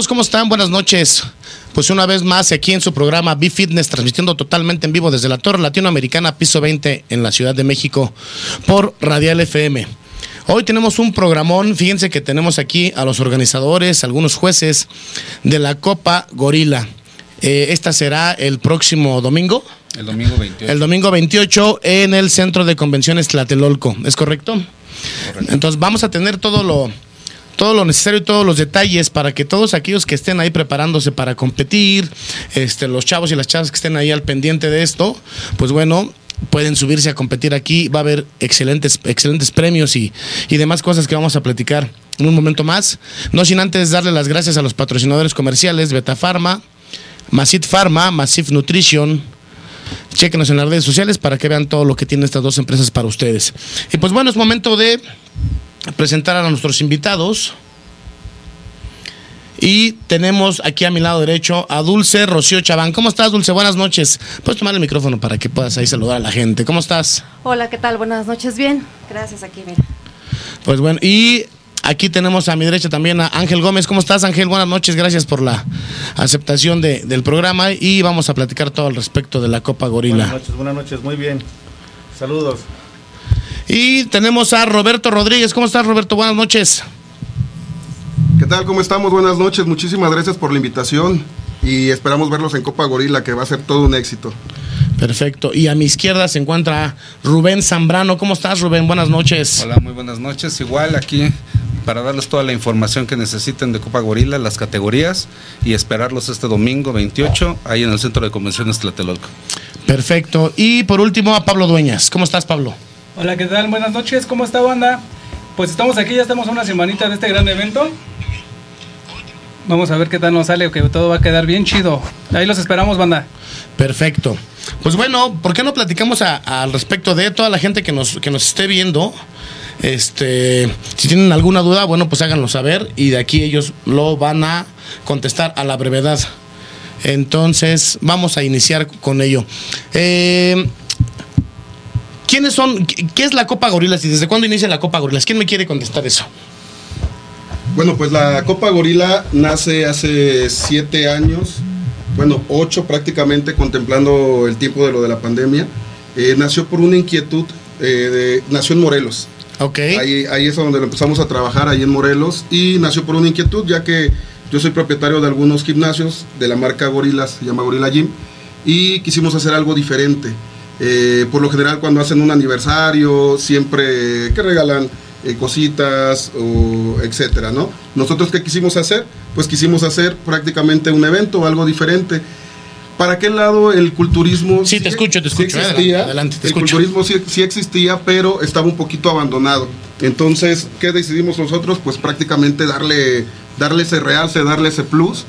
Amigos, ¿cómo están? Buenas noches. Pues una vez más aquí en su programa Be Fitness, transmitiendo totalmente en vivo desde la Torre Latinoamericana, piso 20, en la Ciudad de México, por Radial FM. Hoy tenemos un programón, fíjense que tenemos aquí a los organizadores, algunos jueces de la Copa Gorila. Eh, esta será el próximo domingo. El domingo 28. El domingo 28 en el Centro de Convenciones Tlatelolco, ¿es correcto? Correcto. Entonces vamos a tener todo lo, todo lo necesario y todos los detalles para que todos aquellos que estén ahí preparándose para competir, este, los chavos y las chavas que estén ahí al pendiente de esto, pues bueno, pueden subirse a competir aquí. Va a haber excelentes, excelentes premios y, y demás cosas que vamos a platicar en un momento más. No sin antes darle las gracias a los patrocinadores comerciales, Beta Pharma, Masit Pharma, Massive Nutrition. Chequenos en las redes sociales para que vean todo lo que tienen estas dos empresas para ustedes. Y pues bueno, es momento de presentar a nuestros invitados. Y tenemos aquí a mi lado derecho a Dulce Rocío Chaván. ¿Cómo estás, Dulce? Buenas noches. Puedes tomar el micrófono para que puedas ahí saludar a la gente. ¿Cómo estás? Hola, ¿qué tal? Buenas noches, bien. Gracias, aquí, mira. Pues bueno, y aquí tenemos a mi derecha también a Ángel Gómez. ¿Cómo estás, Ángel? Buenas noches. Gracias por la aceptación de- del programa y vamos a platicar todo al respecto de la Copa Gorila. Buenas noches, buenas noches, muy bien. Saludos. Y tenemos a Roberto Rodríguez. ¿Cómo estás, Roberto? Buenas noches. ¿Qué tal? ¿Cómo estamos? Buenas noches. Muchísimas gracias por la invitación y esperamos verlos en Copa Gorila, que va a ser todo un éxito. Perfecto. Y a mi izquierda se encuentra Rubén Zambrano. ¿Cómo estás, Rubén? Buenas noches. Hola, muy buenas noches. Igual aquí para darles toda la información que necesiten de Copa Gorila, las categorías y esperarlos este domingo 28 ahí en el Centro de Convenciones Tlatelolco. Perfecto. Y por último a Pablo Dueñas. ¿Cómo estás, Pablo? Hola, ¿qué tal? Buenas noches, ¿cómo está banda? Pues estamos aquí, ya estamos una semanita de este gran evento. Vamos a ver qué tal nos sale, que todo va a quedar bien chido. Ahí los esperamos, banda. Perfecto. Pues bueno, ¿por qué no platicamos al respecto de toda la gente que nos, que nos esté viendo? Este, si tienen alguna duda, bueno, pues háganlo saber y de aquí ellos lo van a contestar a la brevedad. Entonces, vamos a iniciar con ello. Eh, ¿Quiénes son? ¿Qué es la Copa Gorilas y desde cuándo inicia la Copa Gorilas? ¿Quién me quiere contestar eso? Bueno, pues la Copa Gorila nace hace siete años, bueno, ocho prácticamente, contemplando el tiempo de lo de la pandemia. Eh, nació por una inquietud, eh, de- nació en Morelos. Ok. Ahí, ahí es donde lo empezamos a trabajar, ahí en Morelos, y nació por una inquietud, ya que yo soy propietario de algunos gimnasios de la marca Gorilas, se llama Gorilla Gym, y quisimos hacer algo diferente. Eh, por lo general, cuando hacen un aniversario, siempre que regalan eh, cositas o etcétera, ¿no? Nosotros qué quisimos hacer? Pues quisimos hacer prácticamente un evento, algo diferente. ¿Para qué lado el culturismo? Sí, te escucho, te sí escucho, existía, adelante, adelante, te el escucho. culturismo sí, sí existía, pero estaba un poquito abandonado. Entonces, ¿qué decidimos nosotros? Pues prácticamente darle, darle ese realce, darle ese plus.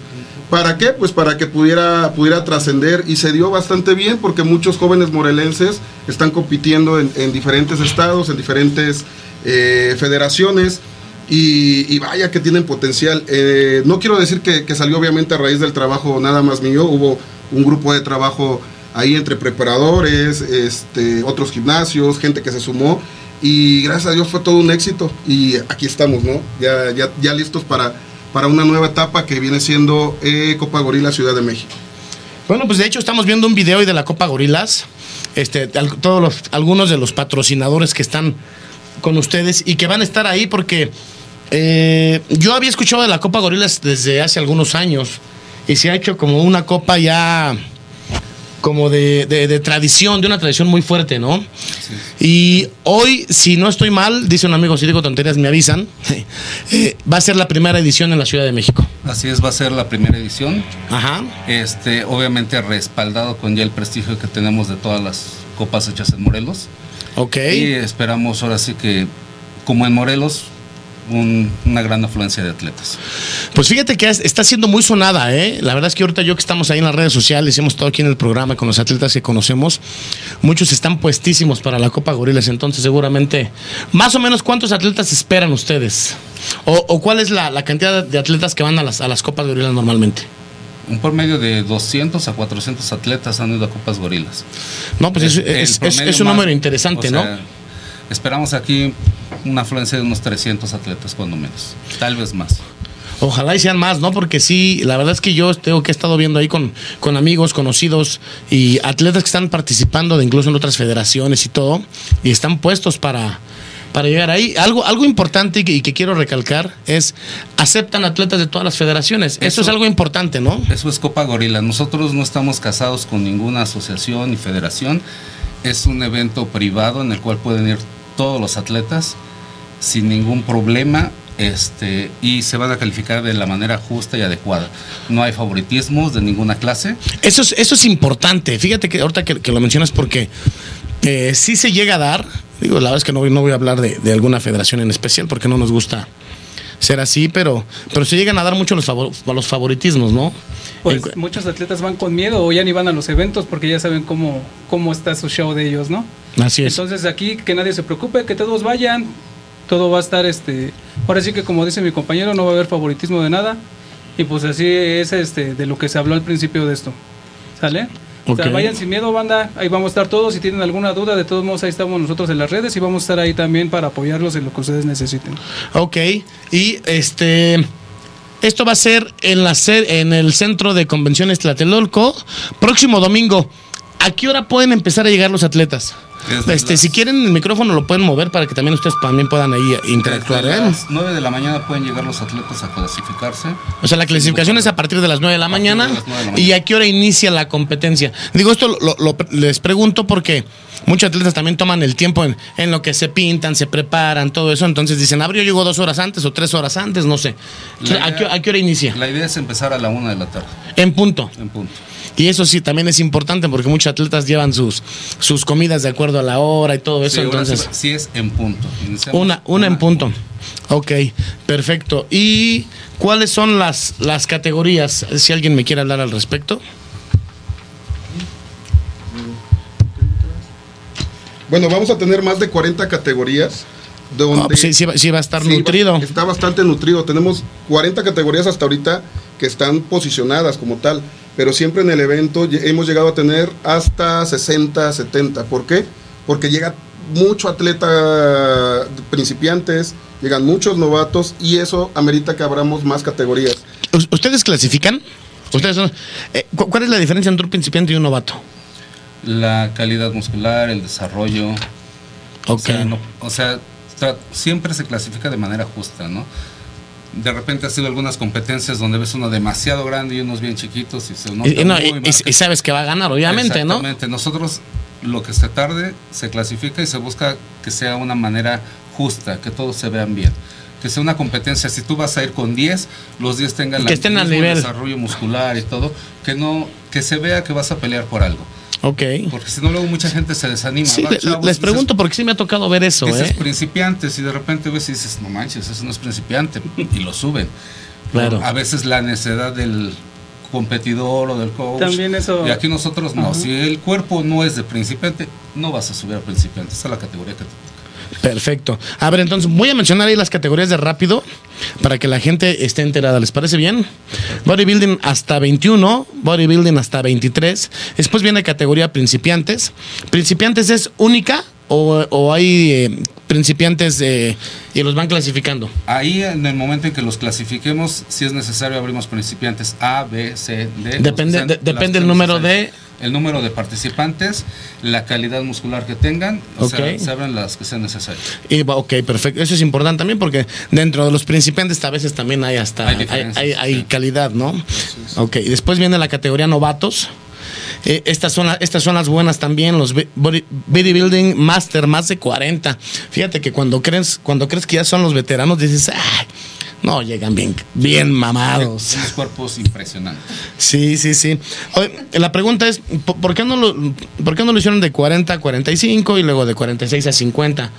¿Para qué? Pues para que pudiera, pudiera trascender y se dio bastante bien porque muchos jóvenes morelenses están compitiendo en, en diferentes estados, en diferentes eh, federaciones y, vaya que tienen potencial. Eh, no quiero decir que, que salió obviamente a raíz del trabajo nada más mío, hubo un grupo de trabajo ahí entre preparadores, este, otros gimnasios, gente que se sumó y gracias a Dios fue todo un éxito y aquí estamos, ¿no? Ya, ya, ya listos para, para una nueva etapa que viene siendo eh, Copa Gorila Ciudad de México. Bueno, pues de hecho estamos viendo un video hoy de la Copa Gorilas. Este, todos los, algunos de los patrocinadores que están con ustedes y que van a estar ahí porque eh, yo había escuchado de la Copa Gorilas desde hace algunos años y se ha hecho como una copa ya como de, de- de tradición, de una tradición muy fuerte, ¿no? Y hoy, si no estoy mal, dice un amigo, si digo tonterías me avisan, eh, va a ser la primera edición en la Ciudad de México. Así es, va a ser la primera edición. Ajá. Este, obviamente respaldado con ya el prestigio que tenemos de todas las copas hechas en Morelos. Ok. Y esperamos ahora sí que, como en Morelos, un- una gran afluencia de atletas. Pues fíjate que es- está siendo muy sonada, ¿eh? La verdad es que ahorita yo que estamos ahí en las redes sociales, hemos estado aquí en el programa con los atletas que conocemos, muchos están puestísimos para la Copa Gorilas, entonces seguramente, más o menos, ¿cuántos atletas esperan ustedes? ¿O, o cuál es la, la cantidad de atletas que van a las, a las Copas Gorilas normalmente? Un promedio de 200 a 400 atletas han ido a Copas Gorilas. No, pues es, El es- es- promedio es un número interesante, o ¿no? Esperamos aquí una afluencia de unos 300 atletas, cuando menos. Tal vez más. Ojalá y sean más, ¿no? Porque sí, la verdad es que yo tengo que he estado viendo ahí con, con amigos, conocidos y atletas que están participando de incluso en otras federaciones y todo, y están puestos para, para llegar ahí. Algo, algo importante y que, y que quiero recalcar es aceptan atletas de todas las federaciones. Eso, Eso- es algo importante, ¿no? Eso es Copa Gorila. Nosotros no estamos casados con ninguna asociación ni federación. Es un evento privado en el cual pueden ir todos los atletas sin ningún problema este, y se van a calificar de la manera justa y adecuada. No hay favoritismos de ninguna clase. Eso es, eso es importante. Fíjate que ahorita que, lo mencionas porque eh, sí se llega a dar. Digo, la verdad es que no, no voy a hablar de alguna federación en especial porque no nos gusta ser así, pero, pero se llegan a dar mucho los, favor- los favoritismos, ¿no? Pues En muchos atletas van con miedo o ya ni van a los eventos porque ya saben cómo, cómo está su show de ellos, ¿no? así es. Entonces aquí que nadie se preocupe, que todos vayan, todo va a estar este, ahora sí que como dice mi compañero, no va a haber favoritismo de nada y pues así es este de lo que se habló al principio de esto. ¿Sale? O sea, vayan sin miedo, banda, ahí vamos a estar todos, si tienen alguna duda, de todos modos ahí estamos nosotros en las redes y vamos a estar ahí también para apoyarlos en lo que ustedes necesiten. Ok, y este. Esto va a ser en, la, en el centro de convenciones Tlatelolco, próximo domingo. ¿A qué hora pueden empezar a llegar los atletas? Desde Este, las- si quieren el micrófono lo pueden mover para que también ustedes también puedan ahí interactuar. Desde ¿eh? las 9 de la mañana pueden llegar los atletas a clasificarse. O sea, la clasificación es a partir de las 9 de la de mañana. de la ¿Y a qué hora inicia la competencia? Digo, esto lo- lo- les pregunto porque muchos atletas también toman el tiempo en, en lo que se pintan, se preparan, todo eso. Entonces dicen, abrió llegó dos horas antes o tres horas antes, no sé. ¿A qué, a qué hora inicia? La idea es empezar a la 1 de la tarde, En punto. en punto. Y eso sí, también es importante porque muchos atletas llevan sus, sus comidas de acuerdo a la hora y todo eso. Sí, entonces, sí, sí es en punto. Iniciamos una, una en punto. Ok, perfecto. ¿Y cuáles son las, las categorías? Si alguien me quiere hablar al respecto. Bueno, vamos a tener más de 40 categorías. Donde Ah, pues sí, sí va- sí va a estar Sí, nutrido. Está bastante nutrido. Tenemos 40 categorías hasta ahorita que están posicionadas como tal. Pero siempre en el evento hemos llegado a tener hasta 60, 70. ¿Por qué? Porque llega mucho atleta principiantes, llegan muchos novatos y eso amerita que abramos más categorías. ¿Us- ¿Ustedes clasifican? ¿Ustedes son- eh, cu- ¿Cuál es la diferencia entre un principiante y un novato? La calidad muscular, el desarrollo. O Ok. sea, no- o sea, siempre se clasifica de manera justa, ¿no? De repente ha sido algunas competencias donde ves uno demasiado grande y unos bien chiquitos y se nota y, no, muy y- y- marcado. y sabes que va a ganar, obviamente, ¿no? Exactamente. Nosotros lo que se tarde se clasifica y se busca que sea una manera justa, que todos se vean bien. Que sea una competencia, si tú vas a ir con 10, los 10 tengan Que la- estén al nivel. desarrollo muscular y todo, que no que se vea que vas a pelear por algo. Ok. Porque si no luego mucha gente se desanima. Sí, Va, chavos, les dices- pregunto porque sí me ha tocado ver eso, Dices ¿eh? principiantes y de repente ves y dices, no manches, eso no es principiante. Y lo suben. Claro. A veces la necedad del competidor o del coach. También eso- Y aquí nosotros no. Ajá. Si el cuerpo no es de principiante, no vas a subir a principiante. Esa es la categoría que te toca. Perfecto. A ver, entonces voy a mencionar ahí las categorías de rápido para que la gente esté enterada. ¿Les parece bien? Bodybuilding hasta 21, bodybuilding hasta 23. Después viene categoría principiantes. ¿Principiantes es única o, o hay eh, principiantes eh, y los van clasificando? Ahí en el momento en que los clasifiquemos, si es necesario, abrimos principiantes A, B, C, D. Depende- sean- de- depende el número de- El número de participantes, la calidad muscular que tengan, o sea, se abren las que sean necesarias. Y, ok, perfecto. Eso es importante también porque dentro de los principiantes a veces también hay hasta Hay hay, diferencias, hay- hay sí. calidad, ¿no? Ok, y después viene la categoría novatos. Eh, estas, son la- estas son las buenas también, los body- Bodybuilding Master, más de 40. Fíjate que cuando crees, cuando crees que ya son los veteranos, dices, ay, no, llegan bien, bien mamados. Unos cuerpos impresionantes. Sí, sí, sí. Oye, la pregunta es, ¿por por qué, no lo, ¿por qué no lo hicieron de 40 a 45 y luego de 46 a 50?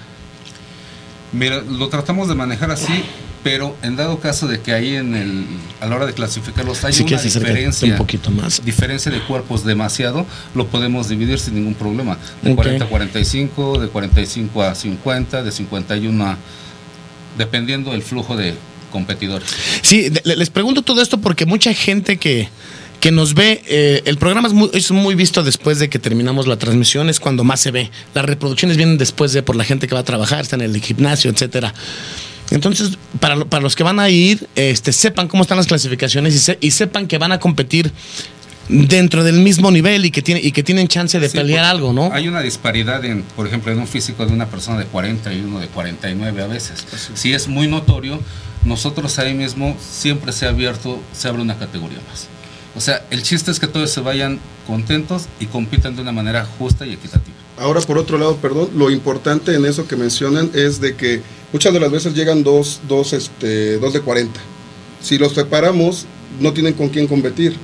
Mira, lo tratamos de manejar así, pero en dado caso de que ahí en el, a la hora de clasificarlos hay Si una diferencia, un poquito más. diferencia de cuerpos demasiado, lo podemos dividir sin ningún problema. De Ok. 40 a 45, de 45 a 50, de 51 a... dependiendo del flujo de competidores. Sí, les pregunto todo esto porque mucha gente que, que nos ve, eh, el programa es muy, es muy visto después de que terminamos la transmisión, es cuando más se ve. Las reproducciones vienen después de por la gente que va a trabajar, está en el gimnasio, etcétera. Entonces, para, lo- para los que van a ir, este, sepan cómo están las clasificaciones y, se- y sepan que van a competir dentro del mismo nivel y que, tiene, y que tienen chance de Sí, pelear algo, ¿no? Hay una disparidad, en, por ejemplo, en un físico de una persona de 40 y uno de 49 a veces. Si es muy notorio, nosotros ahí mismo siempre se ha abierto, se abre una categoría más. O sea, el chiste es que todos se vayan contentos y compitan de una manera justa y equitativa. Ahora, por otro lado, perdón, lo importante en eso que mencionan es de que muchas de las veces llegan dos, dos, este, dos de 40. Si los separamos, no tienen con quién competir.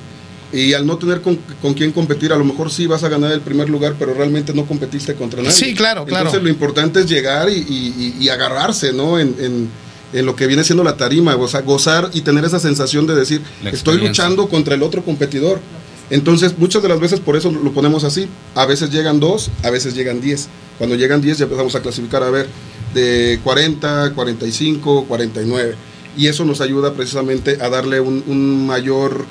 Y al no tener con, con quién competir, a lo mejor sí vas a ganar el primer lugar, pero realmente no competiste contra nadie. Sí, claro, claro. Entonces lo importante es llegar y, y- agarrarse, ¿no? En, en- en lo que viene siendo la tarima, o sea, gozar y tener esa sensación de decir, estoy luchando contra el otro competidor. Entonces, muchas de las veces por eso lo ponemos así. A veces llegan dos, a veces llegan 10. Cuando llegan 10 ya empezamos a clasificar a ver de 40, 45, 49. Y eso nos ayuda precisamente a darle un, mayor,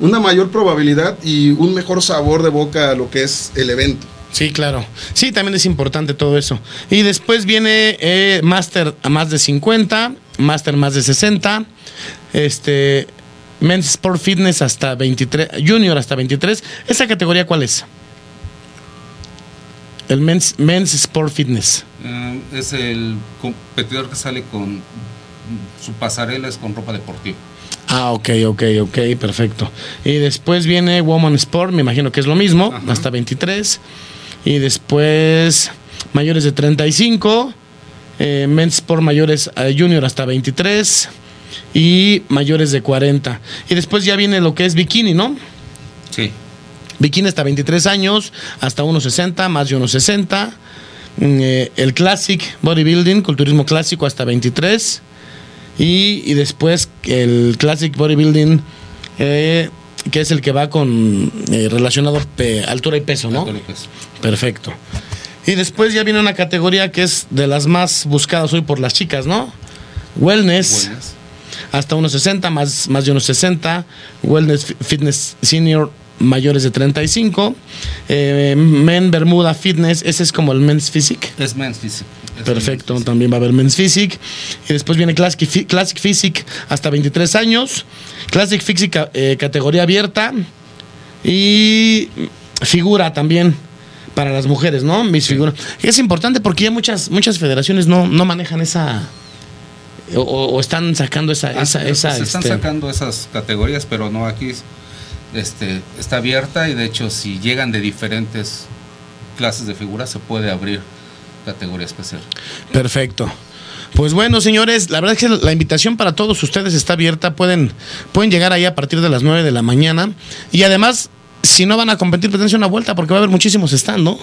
una mayor probabilidad y un mejor sabor de boca a lo que es el evento. Sí, claro. Sí, también es importante todo eso. Y después viene eh, Master a más de 50, Master más de 60, este, Men's Sport Fitness hasta 23, Junior hasta 23. ¿Esa categoría cuál es? El Men's, men's Sport Fitness. Eh, es el competidor que sale con su pasarela es con ropa deportiva. Ah, ok, ok, ok, perfecto. Y después viene Woman Sport, me imagino que es lo mismo, Ajá. hasta 23. Y después mayores de 35, eh, Men's Sport mayores eh, Junior hasta 23 y mayores de 40. Y después ya viene lo que es bikini, ¿no? Sí. Bikini hasta 23 años, hasta 1,60, más de 1,60. Mm, eh, el Classic Bodybuilding, culturismo clásico hasta 23. Y, y después el Classic Bodybuilding, eh, que es el que va con eh, relacionado pe- altura y peso, ¿no? Altura y peso. Perfecto. Y después ya viene una categoría que es de las más buscadas hoy por las chicas, ¿no? Wellness Buenas. Hasta 1.60, más, más de 1.60. Wellness Fi- Fitness Senior mayores de 35. Eh, Men Bermuda Fitness, ese es como el Men's Physique. Es men's physique. Es Perfecto, men's también va a haber Men's Physique. Y después viene Classic, Classic Physique hasta 23 años. Classic Physique eh, categoría abierta. Y figura también para las mujeres, ¿no? Mis figuras. Es importante porque ya muchas, muchas federaciones no, no manejan esa. O, o están sacando esa. Ah, esa, esa, se están este, sacando esas categorías, pero no aquí este, está abierta y de hecho si llegan de diferentes clases de figuras se puede abrir categoría especial. Perfecto. Pues bueno, señores, la verdad es que la invitación para todos ustedes está abierta. Pueden, pueden llegar ahí a partir de las 9 de la mañana. Y además, si no van a competir, pues dense una vuelta porque va a haber muchísimos stand, ¿no?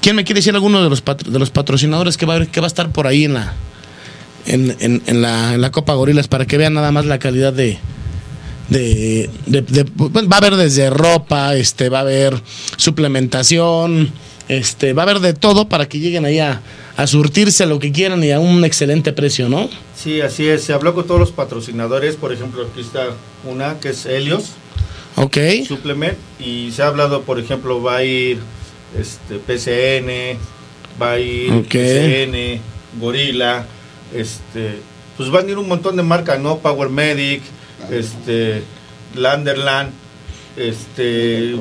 ¿Quién me quiere decir alguno de los, patro- de los patrocinadores que va, a haber- que va a estar por ahí en la, en, en- en la, en la Copa Gorilas para que vean nada más la calidad de, de, de- de- pues, va a haber desde ropa, este, va a haber suplementación, este, va a haber de todo para que lleguen ahí a, a surtirse lo que quieran y a un excelente precio, ¿no? Sí, así es. Se habló con todos los patrocinadores. Por ejemplo, aquí está una que es Helios Ok, Supplement. Y se ha hablado, por ejemplo, va a ir este, PCN, va a ir. PCN, Gorila. Este, pues van a ir un montón de marcas, ¿no? Power Medic, este, Landerland, este,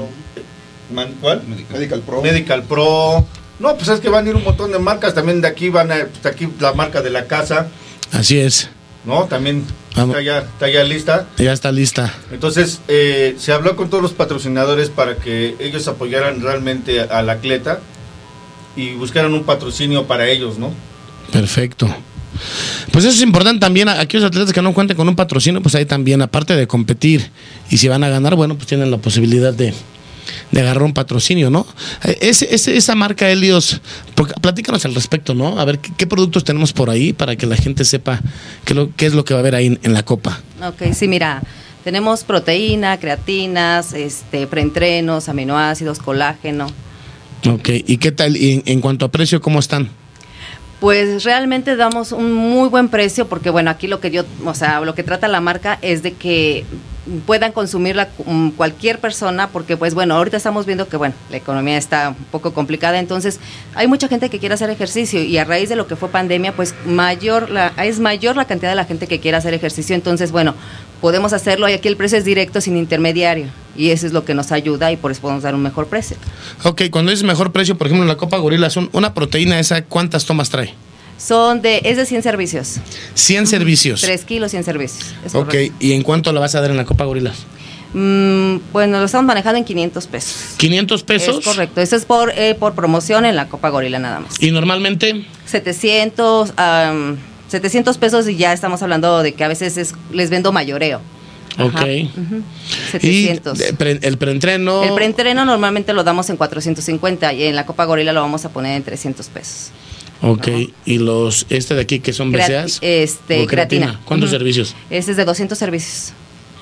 man- ¿cuál? Medical Pro. Medical Pro. No, pues es que van a ir un montón de marcas. También de aquí van a, de aquí la marca de la casa. así es. ¿no? También Vamos. está ya, está ya lista. Ya está lista. Entonces, eh, se habló con todos los patrocinadores para que ellos apoyaran realmente al atleta y buscaran un patrocinio para ellos, ¿no? Perfecto. Pues eso es importante también. a Aquellos atletas que no cuenten con un patrocinio, pues ahí también, aparte de competir y si van a ganar, bueno, pues tienen la posibilidad de, de agarrar un patrocinio, ¿no? Eh, Ese, ese- esa marca Helios, porque- platícanos al respecto, ¿no? A ver, ¿qué, qué productos tenemos por ahí para que la gente sepa qué, lo, qué es lo que va a haber ahí en, en la copa? Ok, sí, mira, tenemos proteína, creatinas, este, preentrenos, aminoácidos, colágeno. Ok, ¿y qué tal? Y en, en cuanto a precio, ¿cómo están? Pues realmente damos un muy buen precio porque bueno, aquí lo que yo, o sea, lo que trata la marca es de que puedan consumirla cualquier persona porque pues bueno, ahorita estamos viendo que bueno, la economía está un poco complicada, entonces hay mucha gente que quiere hacer ejercicio y a raíz de lo que fue pandemia, pues mayor la, es mayor la cantidad de la gente que quiere hacer ejercicio, entonces bueno, podemos hacerlo y aquí el precio es directo sin intermediario y eso es lo que nos ayuda y por eso podemos dar un mejor precio. Ok, cuando dices mejor precio, por ejemplo, en la copa gorila, una proteína esa, ¿cuántas tomas trae? Son de, es de 100 servicios, 100 servicios. 3 kilos 100 servicios. es Ok, correcto. ¿y en cuánto la vas a dar en la Copa Gorilas? Mm, bueno, lo estamos manejando en 500 pesos. 500 pesos. Es correcto. Eso es por, eh, por promoción en la Copa Gorila nada más. Y normalmente, 700, am, 700 pesos y ya estamos hablando de que a veces es, les vendo mayoreo. Ajá, ok. ujú, Y 700. de- pre- el preentreno. El preentreno normalmente lo damos en 450 y en la Copa Gorila lo vamos a poner en 300 pesos. Ok, y los, este de aquí que son BCAs. este, creatina. ¿Cuántos servicios? Este es de 200 servicios.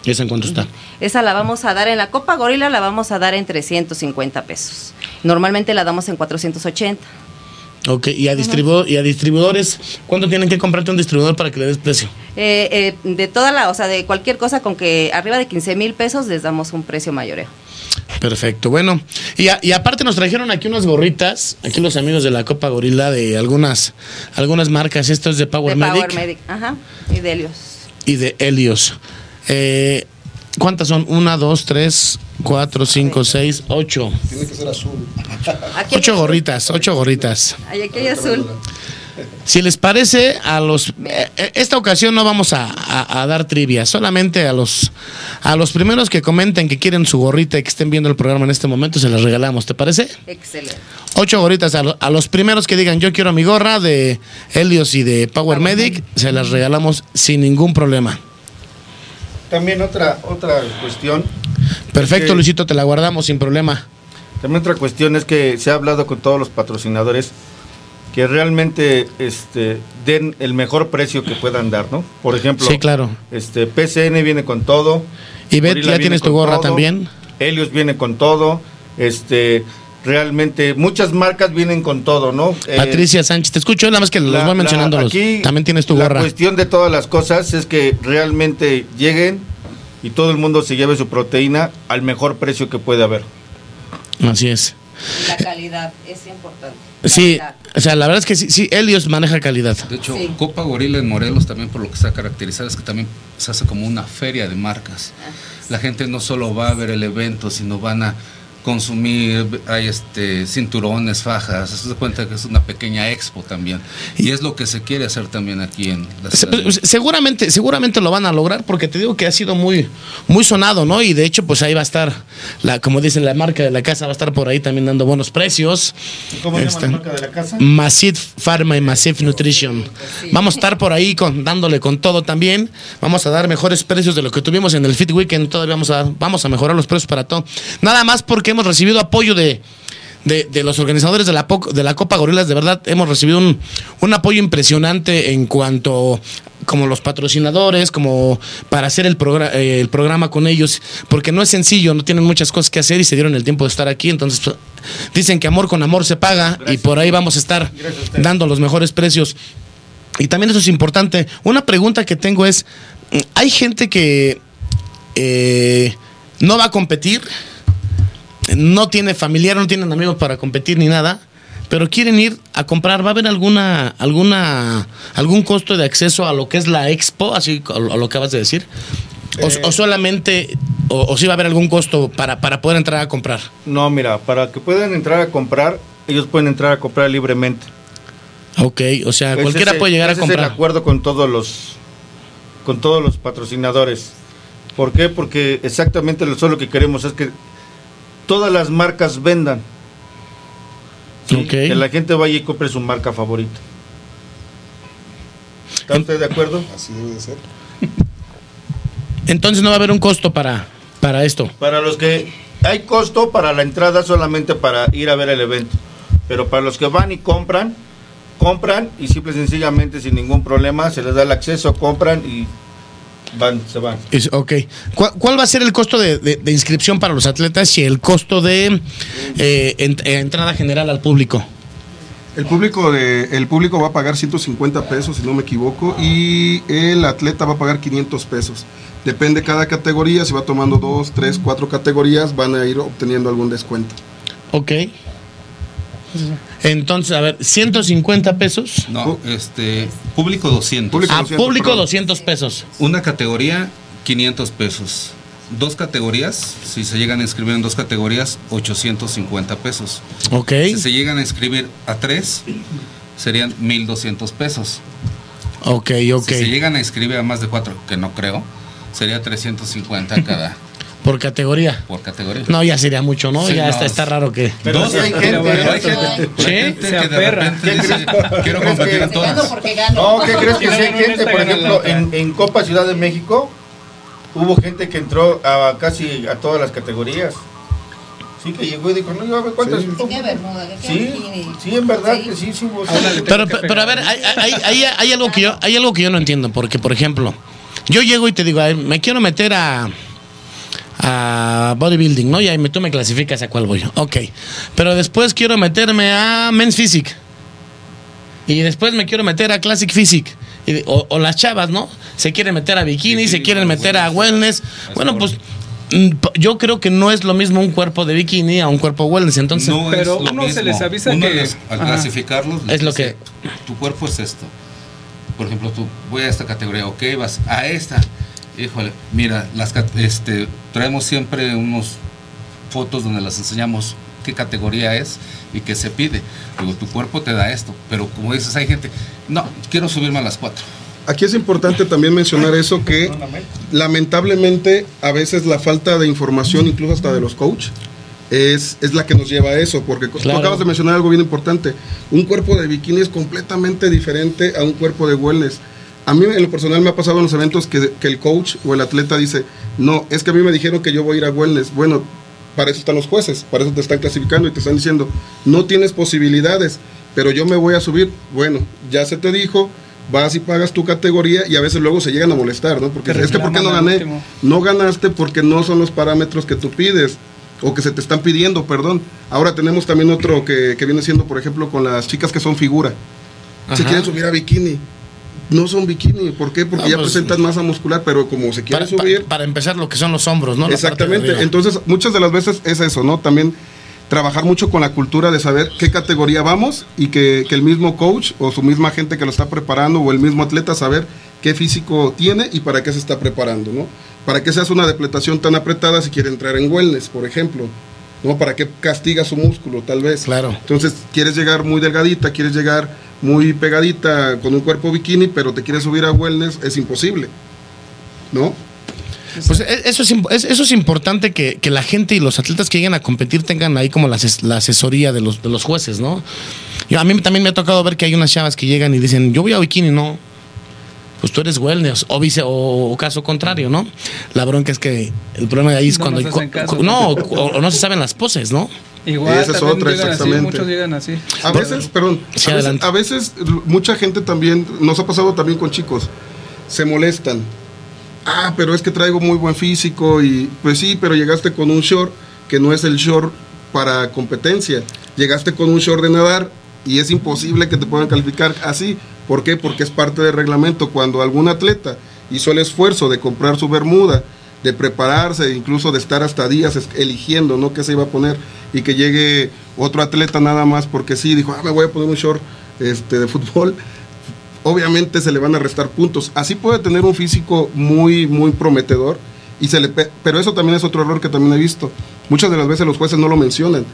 ¿Y esa en cuánto está? Esa la vamos a dar en la Copa Gorila, la vamos a dar en 350 pesos. Normalmente la damos en 480. Ok, y a, distribu- y a distribuidores, ¿cuánto tienen que comprarte un distribuidor para que le des precio? Eh, eh, de toda la, o sea, de cualquier cosa con que arriba de 15 mil pesos les damos un precio mayoreo. Perfecto, bueno. Y, a- y aparte nos trajeron aquí unas gorritas, aquí los amigos de la Copa Gorila de algunas, algunas marcas. Esto es de Power de Medic Power Medic, ajá, y de Helios. y de Helios. Eh, ¿Cuántas son? Una, dos, tres, cuatro, cinco, seis, ocho. Tiene que ser azul. Ocho gorritas, ocho gorritas. Ay, aquí hay azul. Si les parece, a los eh, eh, esta ocasión no vamos a, a- a dar trivia, solamente a los a los primeros que comenten que quieren su gorrita y que estén viendo el programa en este momento se las regalamos, ¿te parece? Excelente. Ocho gorritas a, lo- a los primeros que digan yo quiero mi gorra de Helios y de Power Medic, se las regalamos sin ningún problema. También otra, otra cuestión, Perfecto, que- Luisito, te la guardamos sin problema. también otra cuestión es que se ha hablado con todos los patrocinadores que realmente este, den el mejor precio que puedan dar, ¿no? Por ejemplo, Sí, claro. este PCN viene con todo. Y Bet, ¿ya tienes tu gorra todo, también? Helios viene con todo. Este, realmente muchas marcas vienen con todo, ¿no? Eh, Patricia Sánchez, te escucho, nada más que los la- voy la- mencionándolos. aquí También tienes tu La gorra. cuestión de todas las cosas es que realmente lleguen y todo el mundo se lleve su proteína al mejor precio que puede haber. Así es. La calidad es importante. Sí, o sea, la verdad es que sí, sí Helios maneja calidad. De hecho, Sí. Copa Gorila en Morelos también por lo que está caracterizada es que también se hace como una feria de marcas. La gente no solo va a ver el evento, sino van a consumir, hay este cinturones, fajas, se da cuenta que es una pequeña expo también. Y es lo que se quiere hacer también aquí en la ciudad. pues, seguramente, seguramente lo van a lograr porque te digo que ha sido muy, muy sonado, ¿no? Y de hecho, pues ahí va a estar, la, como dicen, la marca de la casa va a estar por ahí también dando buenos precios. ¿Cómo se llama Este, la marca de la casa? Massive Pharma y Massive Nutrition. Vamos a estar por ahí con, dándole con todo también. Vamos a dar mejores precios de lo que tuvimos en el Fit Weekend. Todavía vamos a, vamos a mejorar los precios para todo. Nada más porque hemos recibido apoyo de, de, de los organizadores de la, de la Copa Gorilas. De verdad, hemos recibido un, un apoyo impresionante en cuanto como los patrocinadores, como para hacer el, progra- eh, el programa con ellos, porque no es sencillo, no tienen muchas cosas que hacer y se dieron el tiempo de estar aquí, entonces pues, dicen que amor con amor se paga y por ahí vamos a estar a dando los mejores precios. Y también eso es importante. Una pregunta que tengo es, ¿hay gente que eh, no va a competir? No tiene familiar, no tienen amigos para competir ni nada, pero quieren ir a comprar. ¿Va a haber alguna, alguna, algún costo de acceso a lo que es la expo, así a lo que acabas de decir? O, Eh. o solamente, o, o si va a haber algún costo para, para poder entrar a comprar? No, mira, para que puedan entrar a comprar, ellos pueden entrar a comprar libremente. Ok, o sea, Ese cualquiera es puede llegar a ese Es el comprar. acuerdo con todos los con todos los patrocinadores. ¿Por qué? Porque exactamente lo solo que queremos es que todas las marcas vendan. Que la gente vaya y compre su marca favorita. ¿Está usted de acuerdo? Así debe de ser. Entonces no va a haber un costo para, para esto. Para los que hay costo para la entrada solamente para ir a ver el evento. Pero para los que van y compran, compran y simple y sencillamente sin ningún problema se les da el acceso, compran y van, se van. Es- ok. ¿Cuál, cuál va a ser el costo de, de- de inscripción para los atletas y el costo de eh, ent- eh, entrada general al público? El público, de, el público va a pagar 150 pesos, si no me equivoco, y el atleta va a pagar 500 pesos. Depende cada categoría, si va tomando dos, tres, cuatro categorías, van a ir obteniendo algún descuento. Ok. Entonces, a ver, 150 pesos. No, este, público 200. Público. A 200, público perdón. 200 pesos. Una categoría, 500 pesos. Dos categorías, si se llegan a inscribir en dos categorías, 850 pesos. Ok. Si se llegan a inscribir a tres, serían 1200 pesos. Ok, ok. Si se llegan a inscribir a más de cuatro, que no creo, sería 350 cada Por categoría. por categoría. No, ya sería mucho, ¿no? Sí, ya no, está, está raro que. Pero Dos, hay pero gente, hay gente, Sí, hay gente se que de aferra. repente dice, quiero competir en todas. No, ¿qué crees que sí hay gente? Por ejemplo, en, Copa Ciudad de México hubo gente que entró a casi a todas las categorías. Sí, que llegó y dijo, no, yo a ver cuántas. ¿Qué bermuda? ¿Qué Sí, sí, en verdad Sí. que sí, sí. A le tengo Pero, que pero a ver, hay, hay- hay- hay algo que yo, hay algo que yo no entiendo, porque por ejemplo, yo llego y te digo, "Ay, me quiero meter a a bodybuilding, ¿no? Y ahí me- tú me clasificas a cuál voy. Ok. Pero después quiero meterme a Men's Physique. Y después me quiero meter a Classic Physique. Y o, o las chavas, ¿no? Se quieren meter a bikini, se quieren meter a wellness. Bueno, pues mm, yo creo que no es lo mismo un cuerpo de bikini a un cuerpo wellness. Entonces, No Pero es lo uno se mismo. les avisa Uno que- les- al Ajá. clasificarlos les Es lo dice, tu cuerpo es esto. Por ejemplo, tú voy a esta categoría, ok, vas a esta. Híjole, mira, las cat- este traemos siempre unos fotos donde las enseñamos qué categoría es y qué se pide. Digo, tu cuerpo te da esto, pero como dices, hay gente, no, quiero subirme a las cuatro. Aquí es importante también mencionar eso que lamentablemente a veces la falta de información, incluso hasta de los coach, es, es la que nos lleva a eso, porque Claro. tú acabas de mencionar algo bien importante. Un cuerpo de bikini es completamente diferente a un cuerpo de wellness. A mí en lo personal me ha pasado en los eventos que, que el coach o el atleta dice, no, es que a mí me dijeron que yo voy a ir a wellness. Bueno, para eso están los jueces, para eso te están clasificando y te están diciendo, no tienes posibilidades, pero yo me voy a subir. Bueno, ya se te dijo, vas y pagas tu categoría y a veces luego se llegan a molestar, ¿no? Porque es que ¿por qué no gané? No ganaste porque no son los parámetros que tú pides o que se te están pidiendo, perdón. Ahora tenemos también otro que, que viene siendo, por ejemplo, con las chicas que son figura. Ajá. quieren subir a bikini. No son bikini, ¿por qué? Porque No, ya pues, presentan masa muscular, pero como se para, quieren pa- subir, para empezar, lo que son los hombros, ¿no? La Exactamente. Entonces, muchas de las veces es eso, ¿no? También trabajar mucho con la cultura de saber qué categoría vamos y que, que el mismo coach o su misma gente que lo está preparando o el mismo atleta saber qué físico tiene y para qué se está preparando, ¿no? Para qué se hace una depletación tan apretada si quiere entrar en wellness, por ejemplo. ¿no? Para qué castiga su músculo, tal vez. Claro. Entonces, quieres llegar muy delgadita, quieres llegar muy pegadita con un cuerpo bikini, pero te quieres subir a wellness, es imposible. ¿No? Pues e- eso es, eso es importante que, que la gente y los atletas que lleguen a competir tengan ahí como la, ases- la asesoría de los, de los jueces, ¿no? Yo, a mí también me ha tocado ver que hay unas chavas que llegan y dicen, yo voy a bikini, no. Pues tú eres wellness, o, vice, o, o caso contrario, ¿no? La bronca es que el problema de ahí es No cuando... nos hacen caso. cu- no, o, o no se saben las poses, ¿no? Igual, Esa es otra, llegan así, exactamente. muchos llegan así. A veces, perdón, Sí, a, veces, a mucha gente también, nos ha pasado también con chicos, se molestan. Ah, pero es que traigo muy buen físico y pues sí, pero llegaste con un short que no es el short para competencia. Llegaste con un short de nadar y es imposible que te puedan calificar así. ¿Por qué? Porque es parte del reglamento. Cuando algún atleta hizo el esfuerzo de comprar su bermuda, de prepararse, incluso de estar hasta días eligiendo, ¿no? ¿Qué se iba a poner? Y que llegue otro atleta nada más porque sí, dijo, ah, me voy a poner un short este, de fútbol. Obviamente se le van a restar puntos. Así puede tener un físico muy, muy prometedor. Y se le pe- pero eso también es otro error que también he visto. Muchas de las veces los jueces no lo mencionan.